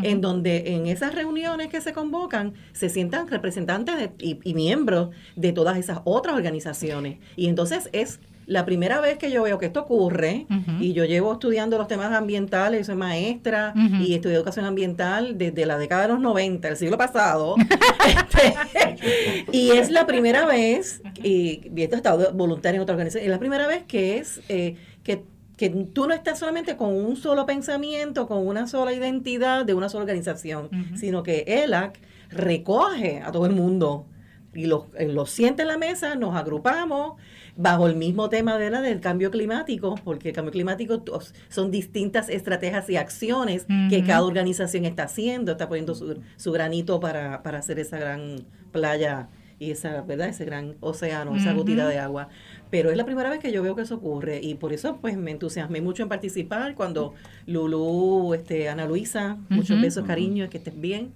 en donde en esas reuniones que se convocan se sientan representantes y, y, miembros de todas esas otras organizaciones. Y entonces es la primera vez que yo veo que esto ocurre, y yo llevo estudiando los temas ambientales, soy maestra y estudié educación ambiental desde la década de los 90, el siglo pasado, este, y es la primera vez, y, esto he estado voluntario en otra organización, es la primera vez que es eh, que que tú no estás solamente con un solo pensamiento, con una sola identidad de una sola organización, sino que ELAC recoge a todo el mundo y los, eh, los siente en la mesa, nos agrupamos bajo el mismo tema de la del cambio climático, porque el cambio climático son distintas estrategias y acciones que cada organización está haciendo, está poniendo su, su granito para, para, hacer esa gran playa y esa, ¿verdad? ese gran océano, esa gotita de agua. Pero es la primera vez que yo veo que eso ocurre y por eso pues me entusiasmé mucho en participar cuando Lulu, este, Ana Luisa, muchos besos, cariño, que estés bien,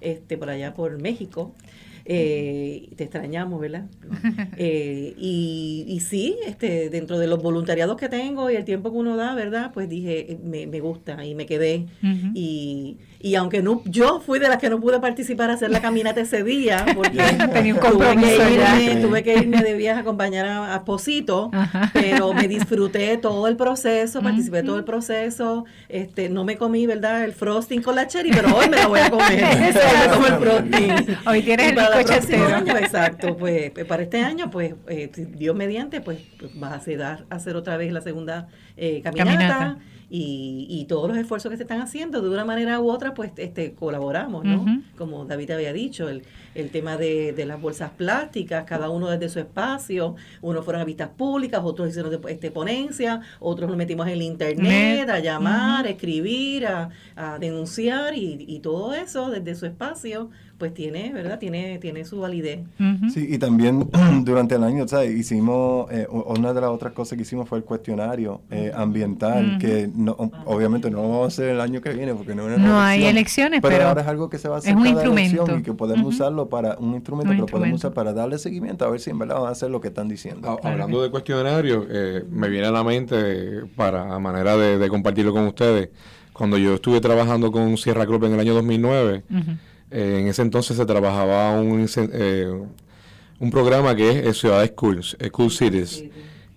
este, por allá por México. Eh, te extrañamos, ¿verdad? Eh, y, y, sí, este, dentro de los voluntariados que tengo y el tiempo que uno da, ¿verdad? Pues dije, eh, me, me gusta y me quedé. y, y aunque no, yo fui de las que no pude participar a hacer la caminata ese día, porque Tenía un tuve, que irme, tuve que irme de viaje a acompañar a, a Posito, pero me disfruté todo el proceso, participé todo el proceso, este, no me comí, ¿verdad? El frosting con la cherry, pero hoy me la voy a comer. hoy el frosting. Hoy tienes el año, exacto, pues, pues para este año, pues eh, Dios mediante, pues, pues vas a hacer, hacer otra vez la segunda eh, caminata y, y, todos los esfuerzos que se están haciendo de una manera u otra pues este colaboramos no como David había dicho el, el tema de, de, las bolsas plásticas cada uno desde su espacio unos fueron a vistas públicas otros hicieron este ponencia otros nos metimos en el internet a llamar a escribir a, a denunciar y, y, todo eso desde su espacio pues tiene, ¿verdad? Tiene, tiene su validez. Sí, y también durante el año, ¿sabes? Hicimos, eh, una de las otras cosas que hicimos fue el cuestionario eh, ambiental, que no, obviamente no lo vamos a hacer el año que viene porque no, no hay elecciones, pero, ahora es algo que se va a hacer es un instrumento. y que podemos usarlo para, un instrumento que lo podemos usar para darle seguimiento a ver si en verdad van a hacer lo que están diciendo. Hablando de cuestionario, eh, me viene a la mente, para a manera de, compartirlo con ustedes, cuando yo estuve trabajando con Sierra Club en el año 2009, eh, en ese entonces se trabajaba un, eh, un programa que es Ciudades Schools, School Cities.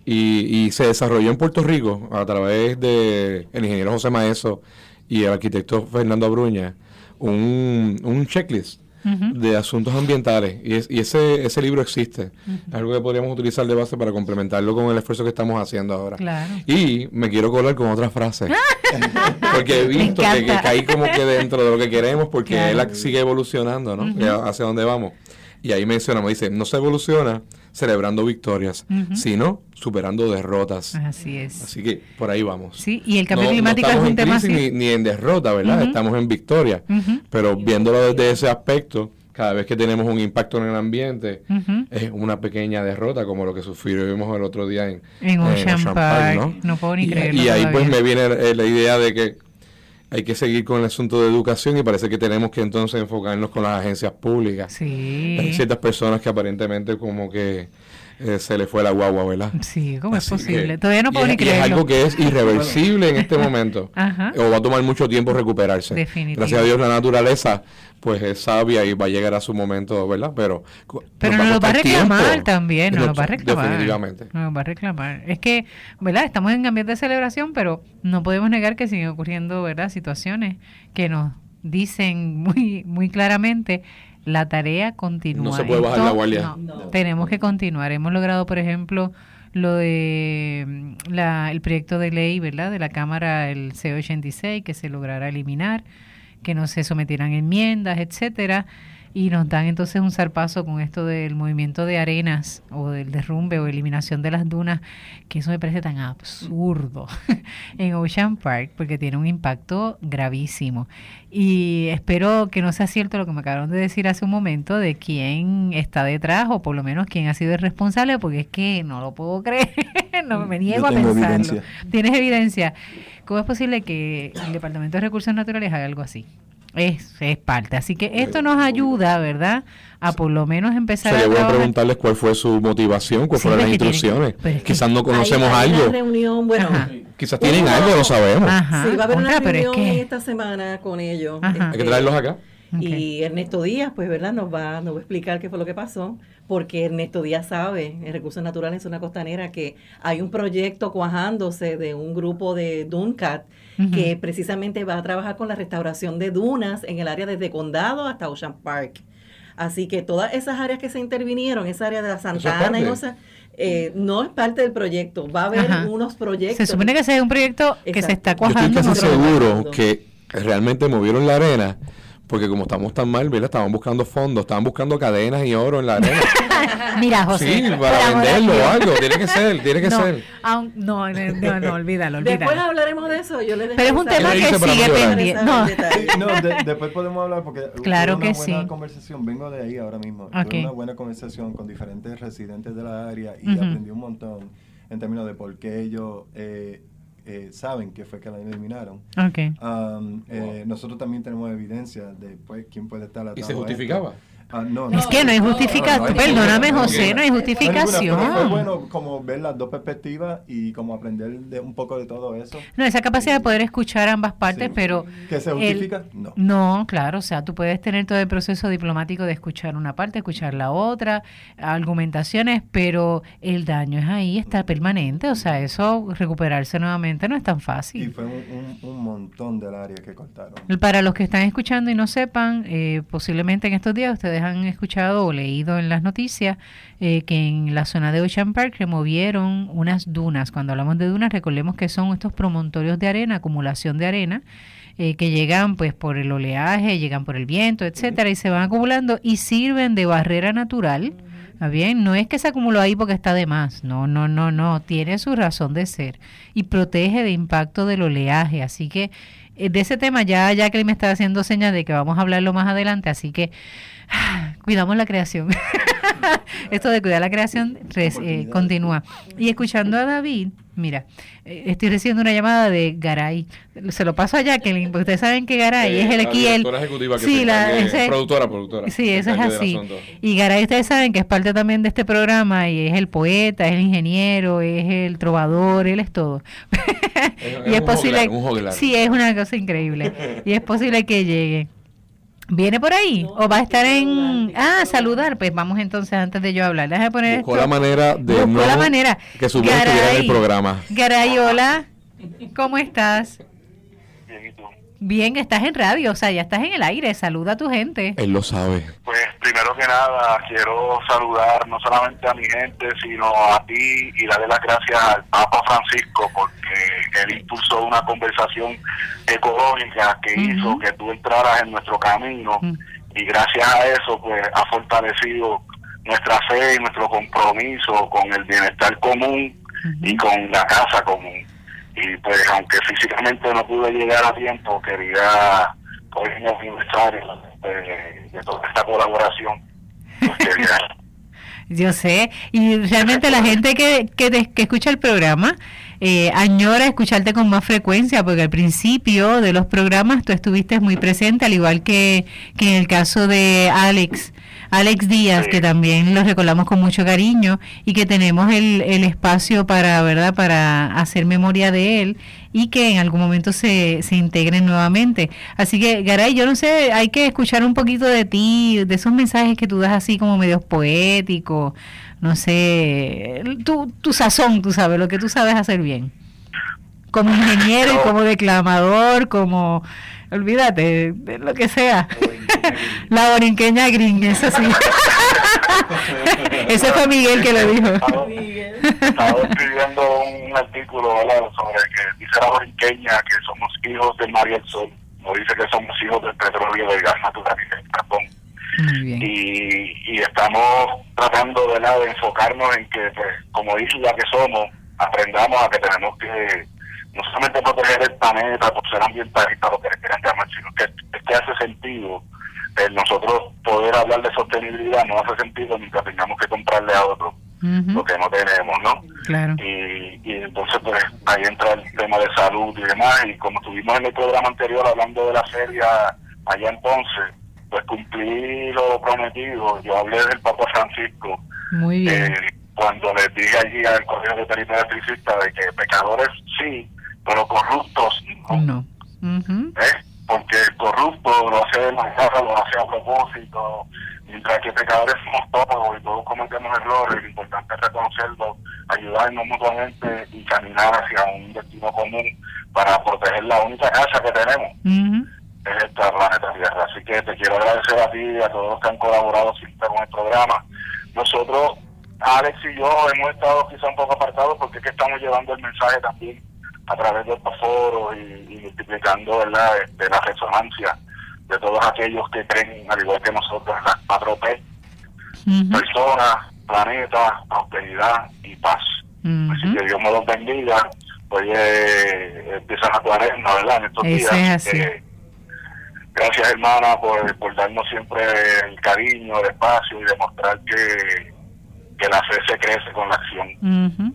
Y, y, se desarrolló en Puerto Rico a través de el ingeniero José Maeso y el arquitecto Fernando Abruña un, un checklist de asuntos ambientales. Y, y ese, ese libro existe. algo que podríamos utilizar de base para complementarlo con el esfuerzo que estamos haciendo ahora. Y me quiero colar con otra frase. porque he visto que, caí como que dentro de lo que queremos, porque él sigue evolucionando, ¿no? Hacia dónde vamos. Y ahí mencionamos, dice, no se evoluciona celebrando victorias, sino superando derrotas. Así es. Así que por ahí vamos. Sí, y el cambio climático es un tema Ni, ni, en derrota, ¿verdad? Estamos en victoria. Pero viéndolo desde ese aspecto, cada vez que tenemos un impacto en el ambiente, es una pequeña derrota, como lo que sufrimos el otro día en, en Ocean, Park. ¿no? no puedo ni creerlo. Y ahí pues me viene la idea de que hay que seguir con el asunto de educación y parece que tenemos que entonces enfocarnos con las agencias públicas. Sí. Hay ciertas personas que aparentemente como que eh, se le fue la guagua, ¿verdad? Sí, ¿cómo es posible? Todavía no puedo ni creerlo. Es algo que es irreversible en este momento. Ajá. O va a tomar mucho tiempo recuperarse. Definitivamente. Gracias a Dios la naturaleza pues es sabia y va a llegar a su momento, ¿verdad? Pero, Pero nos, lo va a reclamar también, nos lo va a reclamar. Definitivamente. Nos va a reclamar. Es que, ¿verdad? Estamos en ambiente de celebración, pero no podemos negar que siguen ocurriendo, ¿verdad? Situaciones que nos dicen muy, muy claramente la tarea continúa. No se puede bajar la guardia. Tenemos que continuar. Hemos logrado, por ejemplo, lo de mm, la, el proyecto de ley, ¿verdad? De la Cámara, el C86, que se logrará eliminar que no se sometieran enmiendas, etcétera, y nos dan entonces un zarpazo con esto del movimiento de arenas o del derrumbe o eliminación de las dunas, que eso me parece tan absurdo en Ocean Park porque tiene un impacto gravísimo. Y espero que no sea cierto lo que me acabaron de decir hace un momento de quién está detrás o por lo menos quién ha sido el responsable, porque es que no lo puedo creer, no me niego a pensarlo. ¿Tienes evidencia? ¿Cómo es posible que el Departamento de Recursos Naturales haga algo así? Es, es parte. Así que esto nos ayuda, ¿verdad? A por lo menos empezar a. voy a preguntarles cuál fue su motivación, cuáles fueron las instrucciones. Quizás no conocemos algo. reunión, bueno. Quizás tienen algo, no sabemos. Sí, va a haber una reunión esta semana con ellos. Hay que este, traerlos acá. Y Ernesto Díaz, pues, ¿verdad? Nos va, nos va a explicar qué fue lo que pasó, porque Ernesto Díaz sabe, en Recursos Naturales es una costanera, que hay un proyecto cuajándose de un grupo de Duncat que precisamente va a trabajar con la restauración de dunas en el área desde Condado hasta Ocean Park. Así que todas esas áreas que se intervinieron, esa área de la Santana y cosas, eh, no es parte del proyecto. Va a haber unos proyectos. Se supone que ese es un proyecto que se está cuajando. Yo estoy casi seguro que realmente movieron la arena porque como estamos tan mal, ¿verdad? Estaban buscando fondos, estaban buscando cadenas y oro en la arena. Mira, José. Sí, para venderlo o algo, tiene que ser, tiene que ser. no, no, no, olvídalo, olvídalo. Después hablaremos de eso, yo le Pero es un tema que sigue pendiente. No, no después podemos hablar porque claro una que buena sí. conversación, vengo de ahí ahora mismo, tuve una buena conversación con diferentes residentes de la área y aprendí un montón en términos de por qué ellos... Eh, eh, saben que fue que la eliminaron. Okay. Um, eh, nosotros también tenemos evidencia de pues, quién puede estar atrás. ¿Y se justificaba? Ah, no, es que no hay justificación. Perdóname, José, no hay justificación. Bueno como ver las dos perspectivas y como aprender de un poco de todo eso. No, esa capacidad de poder escuchar ambas partes, pero... ¿Que se justifica? no. No, claro, o sea, tú puedes tener todo el proceso diplomático de escuchar una parte, escuchar la otra, argumentaciones, pero el daño es ahí, está permanente, o sea, eso, recuperarse nuevamente no es tan fácil. Y fue un, un, montón del área que cortaron. Para los que están escuchando y no sepan, eh, posiblemente en estos días ustedes han escuchado o leído en las noticias eh, que en la zona de Ocean Park removieron unas dunas. Cuando hablamos de dunas, recordemos que son estos promontorios de arena, acumulación de arena, eh, que llegan pues por el oleaje, llegan por el viento, etcétera, y se van acumulando y sirven de barrera natural ¿Está bien? No es que se acumuló ahí porque está de más. No, no, no, no. Tiene su razón de ser. Y protege de impacto del oleaje. Así que eh, de ese tema ya Jacqueline me está haciendo señas de que vamos a hablarlo más adelante. Así que cuidamos la creación. Esto de cuidar la creación eh, continúa. Y escuchando a David, mira, eh, estoy recibiendo una llamada de Garay. Se lo paso a Jacqueline, porque ustedes saben que Garay es el aquí el sí, la, productora, productora. Sí, eso es así. Y Garay ustedes saben que es parte también de este programa y es el poeta, es el ingeniero, es el trovador, él es todo. y es, posible, sí, es una cosa increíble. y es posible que llegue. ¿Viene por ahí? ¿O va a estar en... Ah, saludar. Pues vamos entonces, antes de yo hablar, déjame poner Buscó la manera de no la manera. que su estuviera en el programa. Garay, hola. ¿Cómo estás? Bien, estás en radio, o sea, ya estás en el aire. Saluda a tu gente. Él lo sabe. Pues primero que nada, quiero saludar no solamente a mi gente, sino a ti y darle las gracias al Papa Francisco porque él impulsó una conversación ecológica que hizo que tú entraras en nuestro camino y gracias a eso, pues ha fortalecido nuestra fe y nuestro compromiso con el bienestar común y con la casa común y pues aunque físicamente no pude llegar a tiempo, quería hoy es aniversario de, de toda esta colaboración. Pues Yo sé, y realmente la gente que, que, que escucha el programa eh, añora escucharte con más frecuencia, porque al principio de los programas tú estuviste muy presente, al igual que, que en el caso de Alex Alex Díaz, que también lo recordamos con mucho cariño y que tenemos el, el espacio para, ¿verdad?, para hacer memoria de él y que en algún momento se, se integren nuevamente. Así que, Garay, yo no sé, hay que escuchar un poquito de ti, de esos mensajes que tú das así como medios poéticos, no sé, tu, tu sazón, tú sabes, lo que tú sabes hacer bien. Como ingeniero como declamador, como olvídate de lo que sea. La borinqueña green, eso sí. Ese fue Miguel que lo dijo. Estaba escribiendo un artículo sobre que dice la borinqueña que somos hijos del mar y el sol. No dice que somos hijos del petróleo, del gas natural y del carbón. Y, y estamos tratando de, de enfocarnos en que, pues, como isla que somos, aprendamos a que tenemos que no solamente proteger el planeta por ser ambientalista, lo que le quieran llamar, sino que este hace sentido el nosotros poder hablar de sostenibilidad no hace sentido mientras tengamos que comprarle a otro lo que no tenemos, ¿no? Claro. Y, y entonces pues ahí entra el tema de salud y demás, y como estuvimos en el programa anterior hablando de la feria allá en Ponce, pues cumplí lo prometido, yo hablé del Papa Francisco. Muy bien. Eh, cuando les dije allí al Colegio de Veterinaria Electricista de que pecadores sí, pero corruptos no. ¿Eh? Porque el corrupto lo hace de manera, lo hace a propósito, mientras que pecadores somos todos y todos cometemos errores, lo importante es reconocerlo, ayudarnos mutuamente y caminar hacia un destino común para proteger la única casa que tenemos. Es esta planeta Tierra. Así que te quiero agradecer a ti y a todos los que han colaborado siempre con el programa. Nosotros, Alex y yo, hemos estado quizá un poco apartados porque es que estamos llevando el mensaje también a través de estos foros y, multiplicando ¿verdad? Este, la resonancia de todos aquellos que creen, al igual que nosotros, las cuatro P, personas, planeta, prosperidad y paz. Así que Dios me los bendiga. Hoy eh, empieza la cuaresma, ¿verdad? En estos días. gracias, hermana, por, por darnos siempre el cariño, el espacio y demostrar que, que la fe se crece con la acción.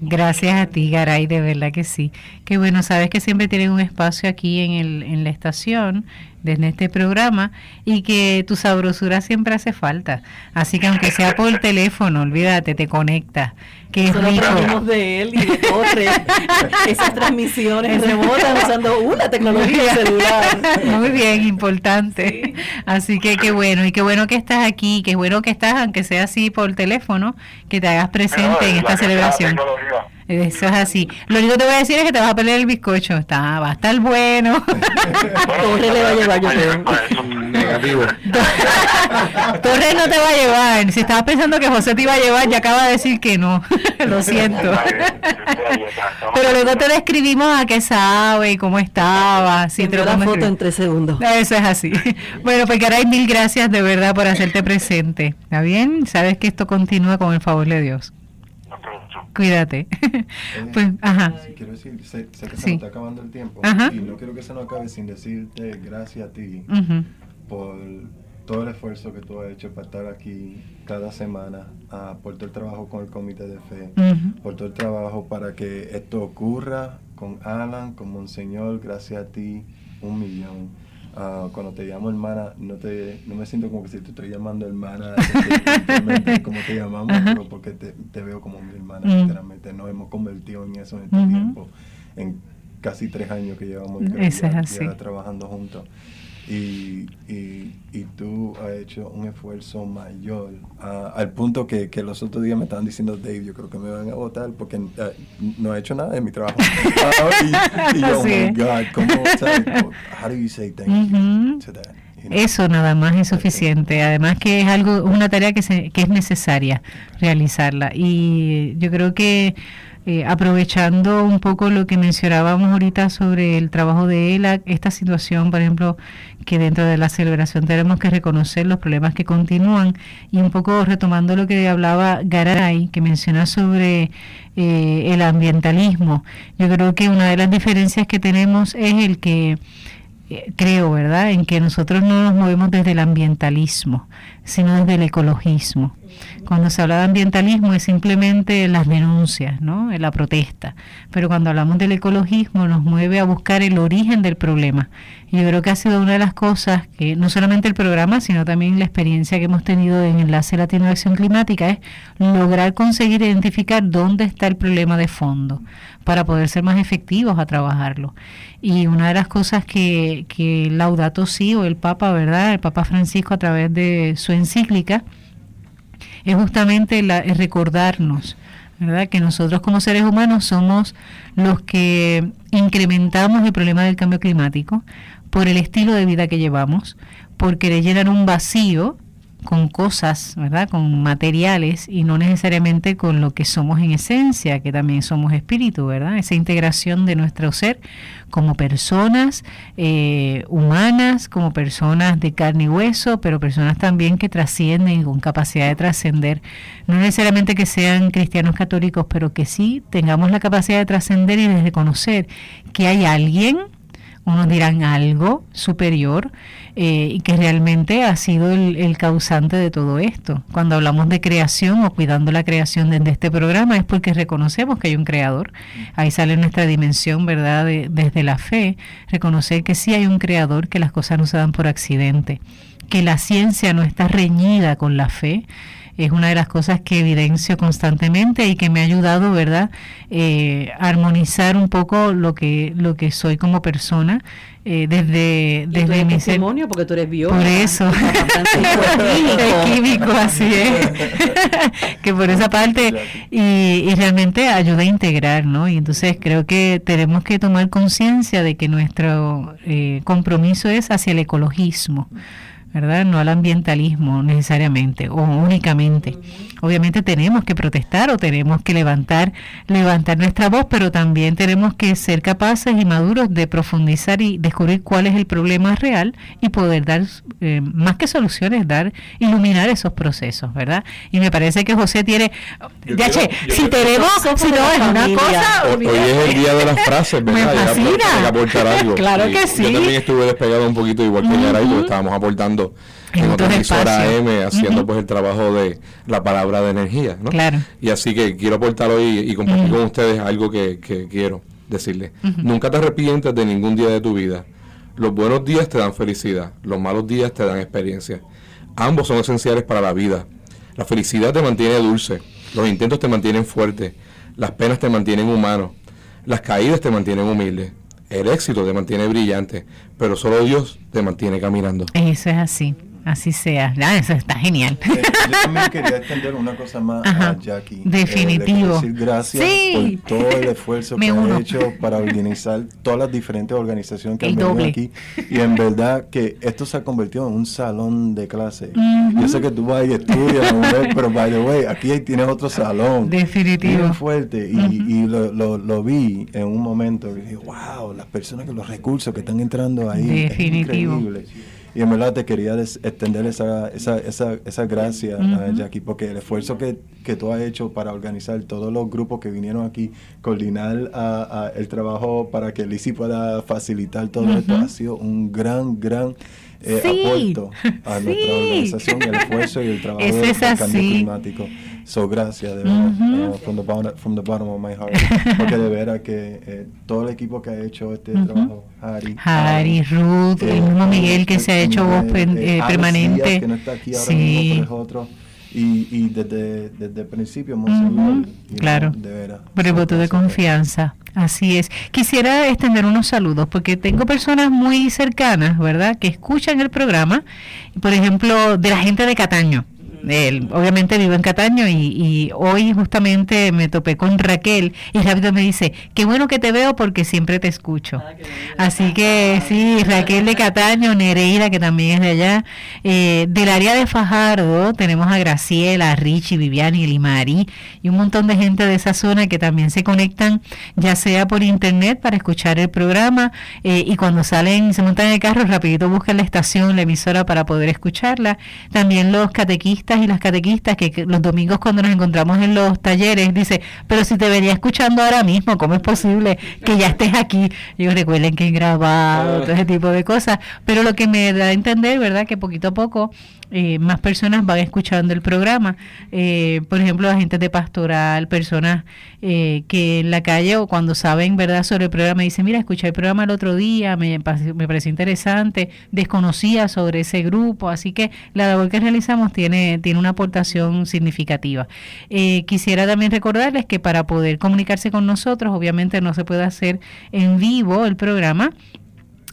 Gracias a ti, Garay, de verdad que sí. Qué bueno, sabes que siempre tienen un espacio aquí en, el, en la estación, desde este programa, y que tu sabrosura siempre hace falta. Así que aunque sea por teléfono, olvídate, te conecta. Que es rico. de él y de otras. Esas transmisiones remotas usando una tecnología celular. Muy bien, importante. Así que qué bueno, y qué bueno que estás aquí, qué bueno que estás, aunque sea así por teléfono, que te hagas presente en esta celebración. Eso es así. Lo único que te voy a decir es que te vas a perder el bizcocho. Está, va a estar bueno. ¿Cómo le va a llevar yo Negativo. Torres no te va a llevar. Si estabas pensando que José te iba a llevar, ya acaba de decir que no. Lo siento. Pero luego te describimos a qué sabe y cómo estaba. Si te la foto en tres segundos. Eso es así. Bueno, pues Caray, mil gracias de verdad por hacerte presente. ¿Está bien? Sabes que esto continúa con el favor de Dios. Cuídate. Eh, pues, ajá. quiero decir, sé, que se nos está acabando el tiempo y no quiero que se nos acabe sin decirte gracias a ti por todo el esfuerzo que tú has hecho para estar aquí cada semana, uh, por todo el trabajo con el comité de fe, por todo el trabajo para que esto ocurra con Alan, con Monseñor, gracias a ti, un millón. Uh, cuando te llamo hermana, no te no me siento como que si te estoy llamando hermana, como te llamamos, pero porque te, te, veo como mi hermana, literalmente. Nos hemos convertido en eso en este tiempo, en casi tres años que llevamos trabajando juntos. Y, y, y, tú has hecho un esfuerzo mayor al punto que, que, los otros días me estaban diciendo, Dave, yo creo que me van a votar porque eh, no he hecho nada de mi trabajo. y, yo, oh my God, ¿cómo, how do you say thank you to that? Eso nada más es suficiente. Además que es algo, una tarea que, se, que es necesaria realizarla. Y yo creo que eh, aprovechando un poco lo que mencionábamos ahorita sobre el trabajo de ELA, esta situación, por ejemplo, que dentro de la celebración tenemos que reconocer los problemas que continúan y un poco retomando lo que hablaba Garay, que menciona sobre eh, el ambientalismo. Yo creo que una de las diferencias que tenemos es el que eh, creo, ¿verdad?, en que nosotros no nos movemos desde el ambientalismo, sino desde el ecologismo. Cuando se habla de ambientalismo es simplemente las denuncias, ¿no? la protesta. Pero cuando hablamos del ecologismo nos mueve a buscar el origen del problema. Y yo creo que ha sido una de las cosas que no solamente el programa, sino también la experiencia que hemos tenido en Enlace Latino de Acción Climática es lograr conseguir identificar dónde está el problema de fondo para poder ser más efectivos a trabajarlo. Y una de las cosas que, que Laudato Si o el Papa, ¿verdad? El Papa Francisco a través de su encíclica, es justamente la, recordarnos, ¿verdad? Que nosotros como seres humanos somos los que incrementamos el problema del cambio climático por el estilo de vida que llevamos, por querer llenar un vacío con cosas, ¿verdad? Con materiales y no necesariamente con lo que somos en esencia, que también somos espíritu, ¿verdad? Esa integración de nuestro ser como personas eh, humanas, como personas de carne y hueso, pero personas también que trascienden con capacidad de trascender. No necesariamente que sean cristianos católicos, pero que sí tengamos la capacidad de trascender y de reconocer que hay alguien, unos dirán algo superior, eh, y que realmente ha sido el, causante de todo esto. Cuando hablamos de creación o cuidando la creación desde este programa es porque reconocemos que hay un creador. Ahí sale nuestra dimensión, ¿verdad? desde la fe, reconocer que sí hay un creador, que las cosas no se dan por accidente, que la ciencia no está reñida con la fe es una de las cosas que evidencio constantemente y que me ha ayudado, ¿verdad?, eh, armonizar un poco lo que, lo que soy como persona eh, desde, desde mi testimonio porque tú eres biólogo. Por eso. es químico, así es. que por esa parte y, realmente ayuda a integrar, ¿no? Y entonces creo que tenemos que tomar conciencia de que nuestro eh, compromiso es hacia el ecologismo. ¿Verdad? No al ambientalismo necesariamente o únicamente. Obviamente tenemos que protestar o tenemos que levantar, levantar nuestra voz, pero también tenemos que ser capaces y maduros de profundizar y descubrir cuál es el problema real y poder dar, eh, más que soluciones, dar, iluminar esos procesos, ¿verdad? Y me parece que José tiene, ya che, si tenemos, si no es una cosa... Hoy, es el día de las frases, ¿verdad? Me fascina. aportar algo. claro que sí. Yo también estuve despegado un poquito igual que uh -huh. estábamos aportando en, otra emisora haciendo pues el trabajo de la palabra de energía, ¿no? Claro. Y así que quiero aportar hoy y compartir con ustedes algo que, quiero decirles. Nunca te arrepientes de ningún día de tu vida. Los buenos días te dan felicidad, los malos días te dan experiencia. Ambos son esenciales para la vida. La felicidad te mantiene dulce, los intentos te mantienen fuerte, las penas te mantienen humano, las caídas te mantienen humilde, el éxito te mantiene brillante, pero solo Dios te mantiene caminando. Eso es así. Así sea. Ah, eso está genial. Eh, yo también quería extender una cosa más a Jackie. Eh, Definitivo. decir gracias por todo el esfuerzo que ha hecho para organizar todas las diferentes organizaciones que han venido aquí. Y en verdad que esto se ha convertido en un salón de clase. Yo sé que tú vas y estudias, pero by the way, aquí tienes otro salón. Definitivo. Bien fuerte. Y, lo, lo, vi en un momento y dije, wow, las personas que los recursos que están entrando ahí. Definitivo. Es increíble. Y en verdad te quería extender esa, esa, esa, esa gracia, Jackie, porque el esfuerzo que, que, tú has hecho para organizar todos los grupos que vinieron aquí, coordinar a, el trabajo para que Lizzie pueda facilitar todo esto, ha sido un gran, gran eh, aporto a nuestra organización, el esfuerzo y el trabajo del cambio climático. So, gracias, de verdad, uh, from, the bottom, from, the bottom, of my heart. Porque de verdad que eh, todo el equipo que ha hecho este trabajo, Harry, Harry, Ruth, el mismo Miguel que se ha hecho voz eh, permanente. que no está aquí ahora sí. mismo, pero es otro. Y, y desde, desde el principio, Monseñor, claro, de veras. Por el voto de confianza. Así es. Quisiera extender unos saludos porque tengo personas muy cercanas, ¿verdad?, que escuchan el programa. Por ejemplo, de la gente de Cataño él, obviamente vivo en Cataño y, hoy justamente me topé con Raquel y rápido me dice, qué bueno que te veo porque siempre te escucho. Ah, Así que sí, Raquel de Cataño, Nereida que también es de allá. Eh, del área de Fajardo tenemos a Graciela, a Richie, Viviani, Limari y un montón de gente de esa zona que también se conectan ya sea por internet para escuchar el programa eh, y cuando salen, se montan en el carro, rapidito buscan la estación, la emisora para poder escucharla. También los catequistas y las catequistas que, los domingos cuando nos encontramos en los talleres dice, pero si te venía escuchando ahora mismo, ¿cómo es posible que ya estés aquí? Y recuerden que he grabado, todo ese tipo de cosas, pero lo que me da a entender, ¿verdad? Que poquito a poco eh, más personas van escuchando el programa. Eh, por ejemplo, agentes de pastoral, personas eh, que en la calle o cuando saben verdad sobre el programa dicen, mira, escuché el programa el otro día, me, me pareció interesante, desconocía sobre ese grupo, así que la labor que realizamos tiene, tiene una aportación significativa. quisiera también recordarles que para poder comunicarse con nosotros, obviamente no se puede hacer en vivo el programa,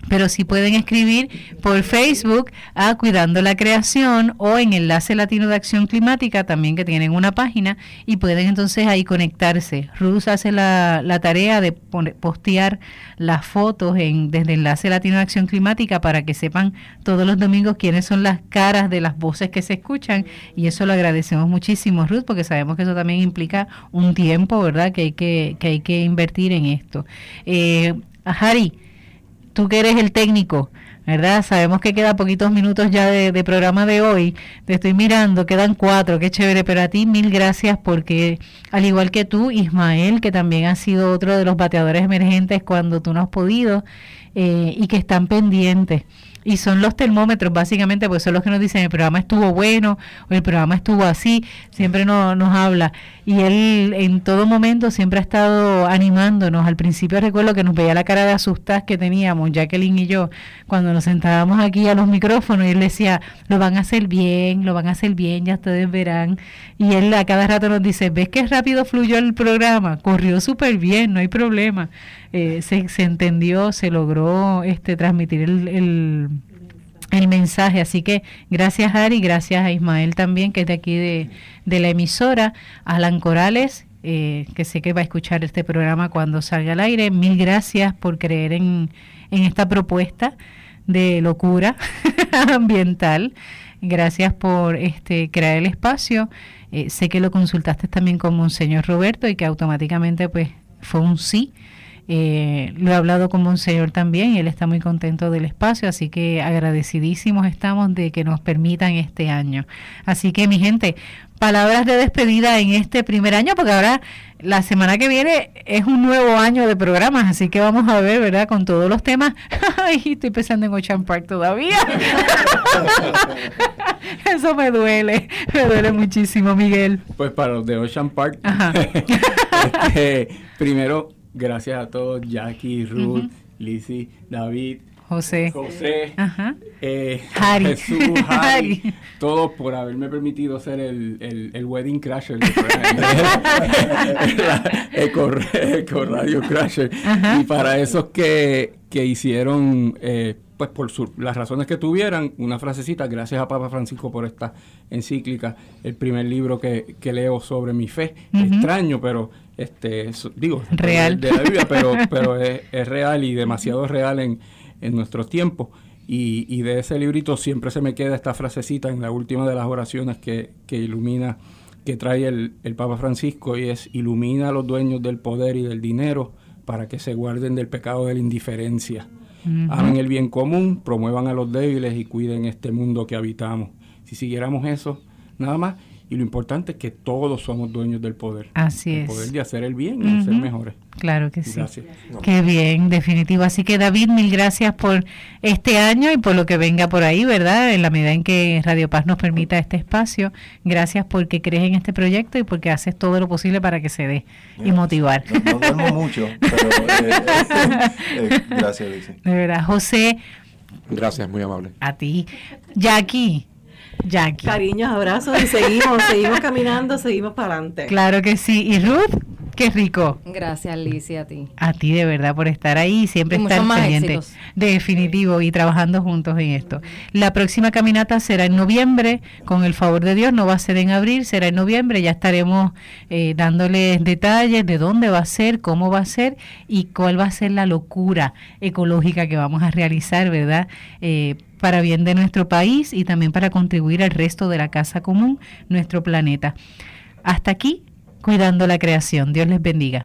pero sí pueden escribir por Facebook a Cuidando la Creación o en Enlace Latino de Acción Climática, también que tienen una página, y pueden entonces ahí conectarse. Ruth hace la, la tarea de postear las fotos en, desde Enlace Latino de Acción Climática para que sepan todos los domingos quiénes son las caras de las voces que se escuchan, y eso lo agradecemos muchísimo, Ruth, porque sabemos que eso también implica un tiempo, ¿verdad?, que hay que, que, hay que invertir en esto. Eh, Harry, tú que eres el técnico, ¿verdad? Sabemos que queda poquitos minutos ya de, programa de hoy. Te estoy mirando, quedan cuatro, qué chévere. Pero a ti mil gracias porque, al igual que tú, Ismael, que también ha sido otro de los bateadores emergentes cuando tú no has podido eh, y que están pendientes y son los termómetros básicamente, porque son los que nos dicen el programa estuvo bueno o el programa estuvo así, siempre nos habla. Y él en todo momento siempre ha estado animándonos. Al principio recuerdo que nos veía la cara de asustadas que teníamos, Jacqueline y yo, cuando nos sentábamos aquí a los micrófonos y él decía, lo van a hacer bien, lo van a hacer bien, ya ustedes verán. Y él a cada rato nos dice, ¿ves qué rápido fluyó el programa? Corrió súper bien, no hay problema. Eh, se, entendió, se logró este transmitir el, el, el, mensaje. Así que gracias Ari, gracias a Ismael también, que es de aquí de, de la emisora, Alan Corales, eh, que sé que va a escuchar este programa cuando salga al aire. Mil gracias por creer en, en esta propuesta de locura ambiental. Gracias por este crear el espacio. Eh, sé que lo consultaste también con Monseñor Roberto y que automáticamente pues fue un sí. Eh, lo he hablado con Monseñor también y él está muy contento del espacio, así que agradecidísimos estamos de que nos permitan este año. Así que mi gente, palabras de despedida en este primer año, porque ahora la semana que viene es un nuevo año de programas, así que vamos a ver, ¿verdad? Con todos los temas. Ay, estoy pensando en Ocean Park todavía. Eso me duele, me duele muchísimo, Miguel. Pues para los de Ocean Park, este, primero Gracias a todos, Jackie, Ruth, Lizzie, David, José, José eh, Jesús, Harry, todos por haberme permitido ser el, el, el wedding crasher, el, el, Radio Crasher. Y para esos que, que hicieron eh, pues por las razones que tuvieran, una frasecita, gracias a Papa Francisco por esta encíclica, el primer libro que, leo sobre mi fe, extraño, pero este digo, real. De, la Biblia, pero, pero es, real y demasiado real en, en nuestros tiempos. Y, y, de ese librito siempre se me queda esta frasecita en la última de las oraciones que, que ilumina, que trae el, el Papa Francisco y es ilumina a los dueños del poder y del dinero para que se guarden del pecado de la indiferencia hagan el bien común, promuevan a los débiles y cuiden este mundo que habitamos. Si siguiéramos eso, nada más, y lo importante es que todos somos dueños del poder. Así el poder de hacer el bien y ser mejores. Claro que sí. Gracias. Qué bien, definitivo. Así que David, mil gracias por este año y por lo que venga por ahí, ¿verdad? En la medida en que Radio Paz nos permita este espacio. Gracias porque crees en este proyecto y porque haces todo lo posible para que se dé y motivar. No, duermo mucho, pero eh, eh, eh, gracias, De verdad, José. Gracias, muy amable. A ti. Jackie. Jackie. Cariños, abrazos y seguimos, seguimos caminando, seguimos para adelante. Claro que sí. ¿Y Ruth? Qué rico. Gracias, Lizy, a ti. A ti de verdad por estar ahí y siempre estar pendiente. Definitivo y trabajando juntos en esto. La próxima caminata será en noviembre, con el favor de Dios, no va a ser en abril, será en noviembre. Ya estaremos eh, dándoles detalles de dónde va a ser, cómo va a ser y cuál va a ser la locura ecológica que vamos a realizar, ¿verdad? Eh, para bien de nuestro país y también para contribuir al resto de la casa común, nuestro planeta. Hasta aquí, cuidando la creación. Dios les bendiga.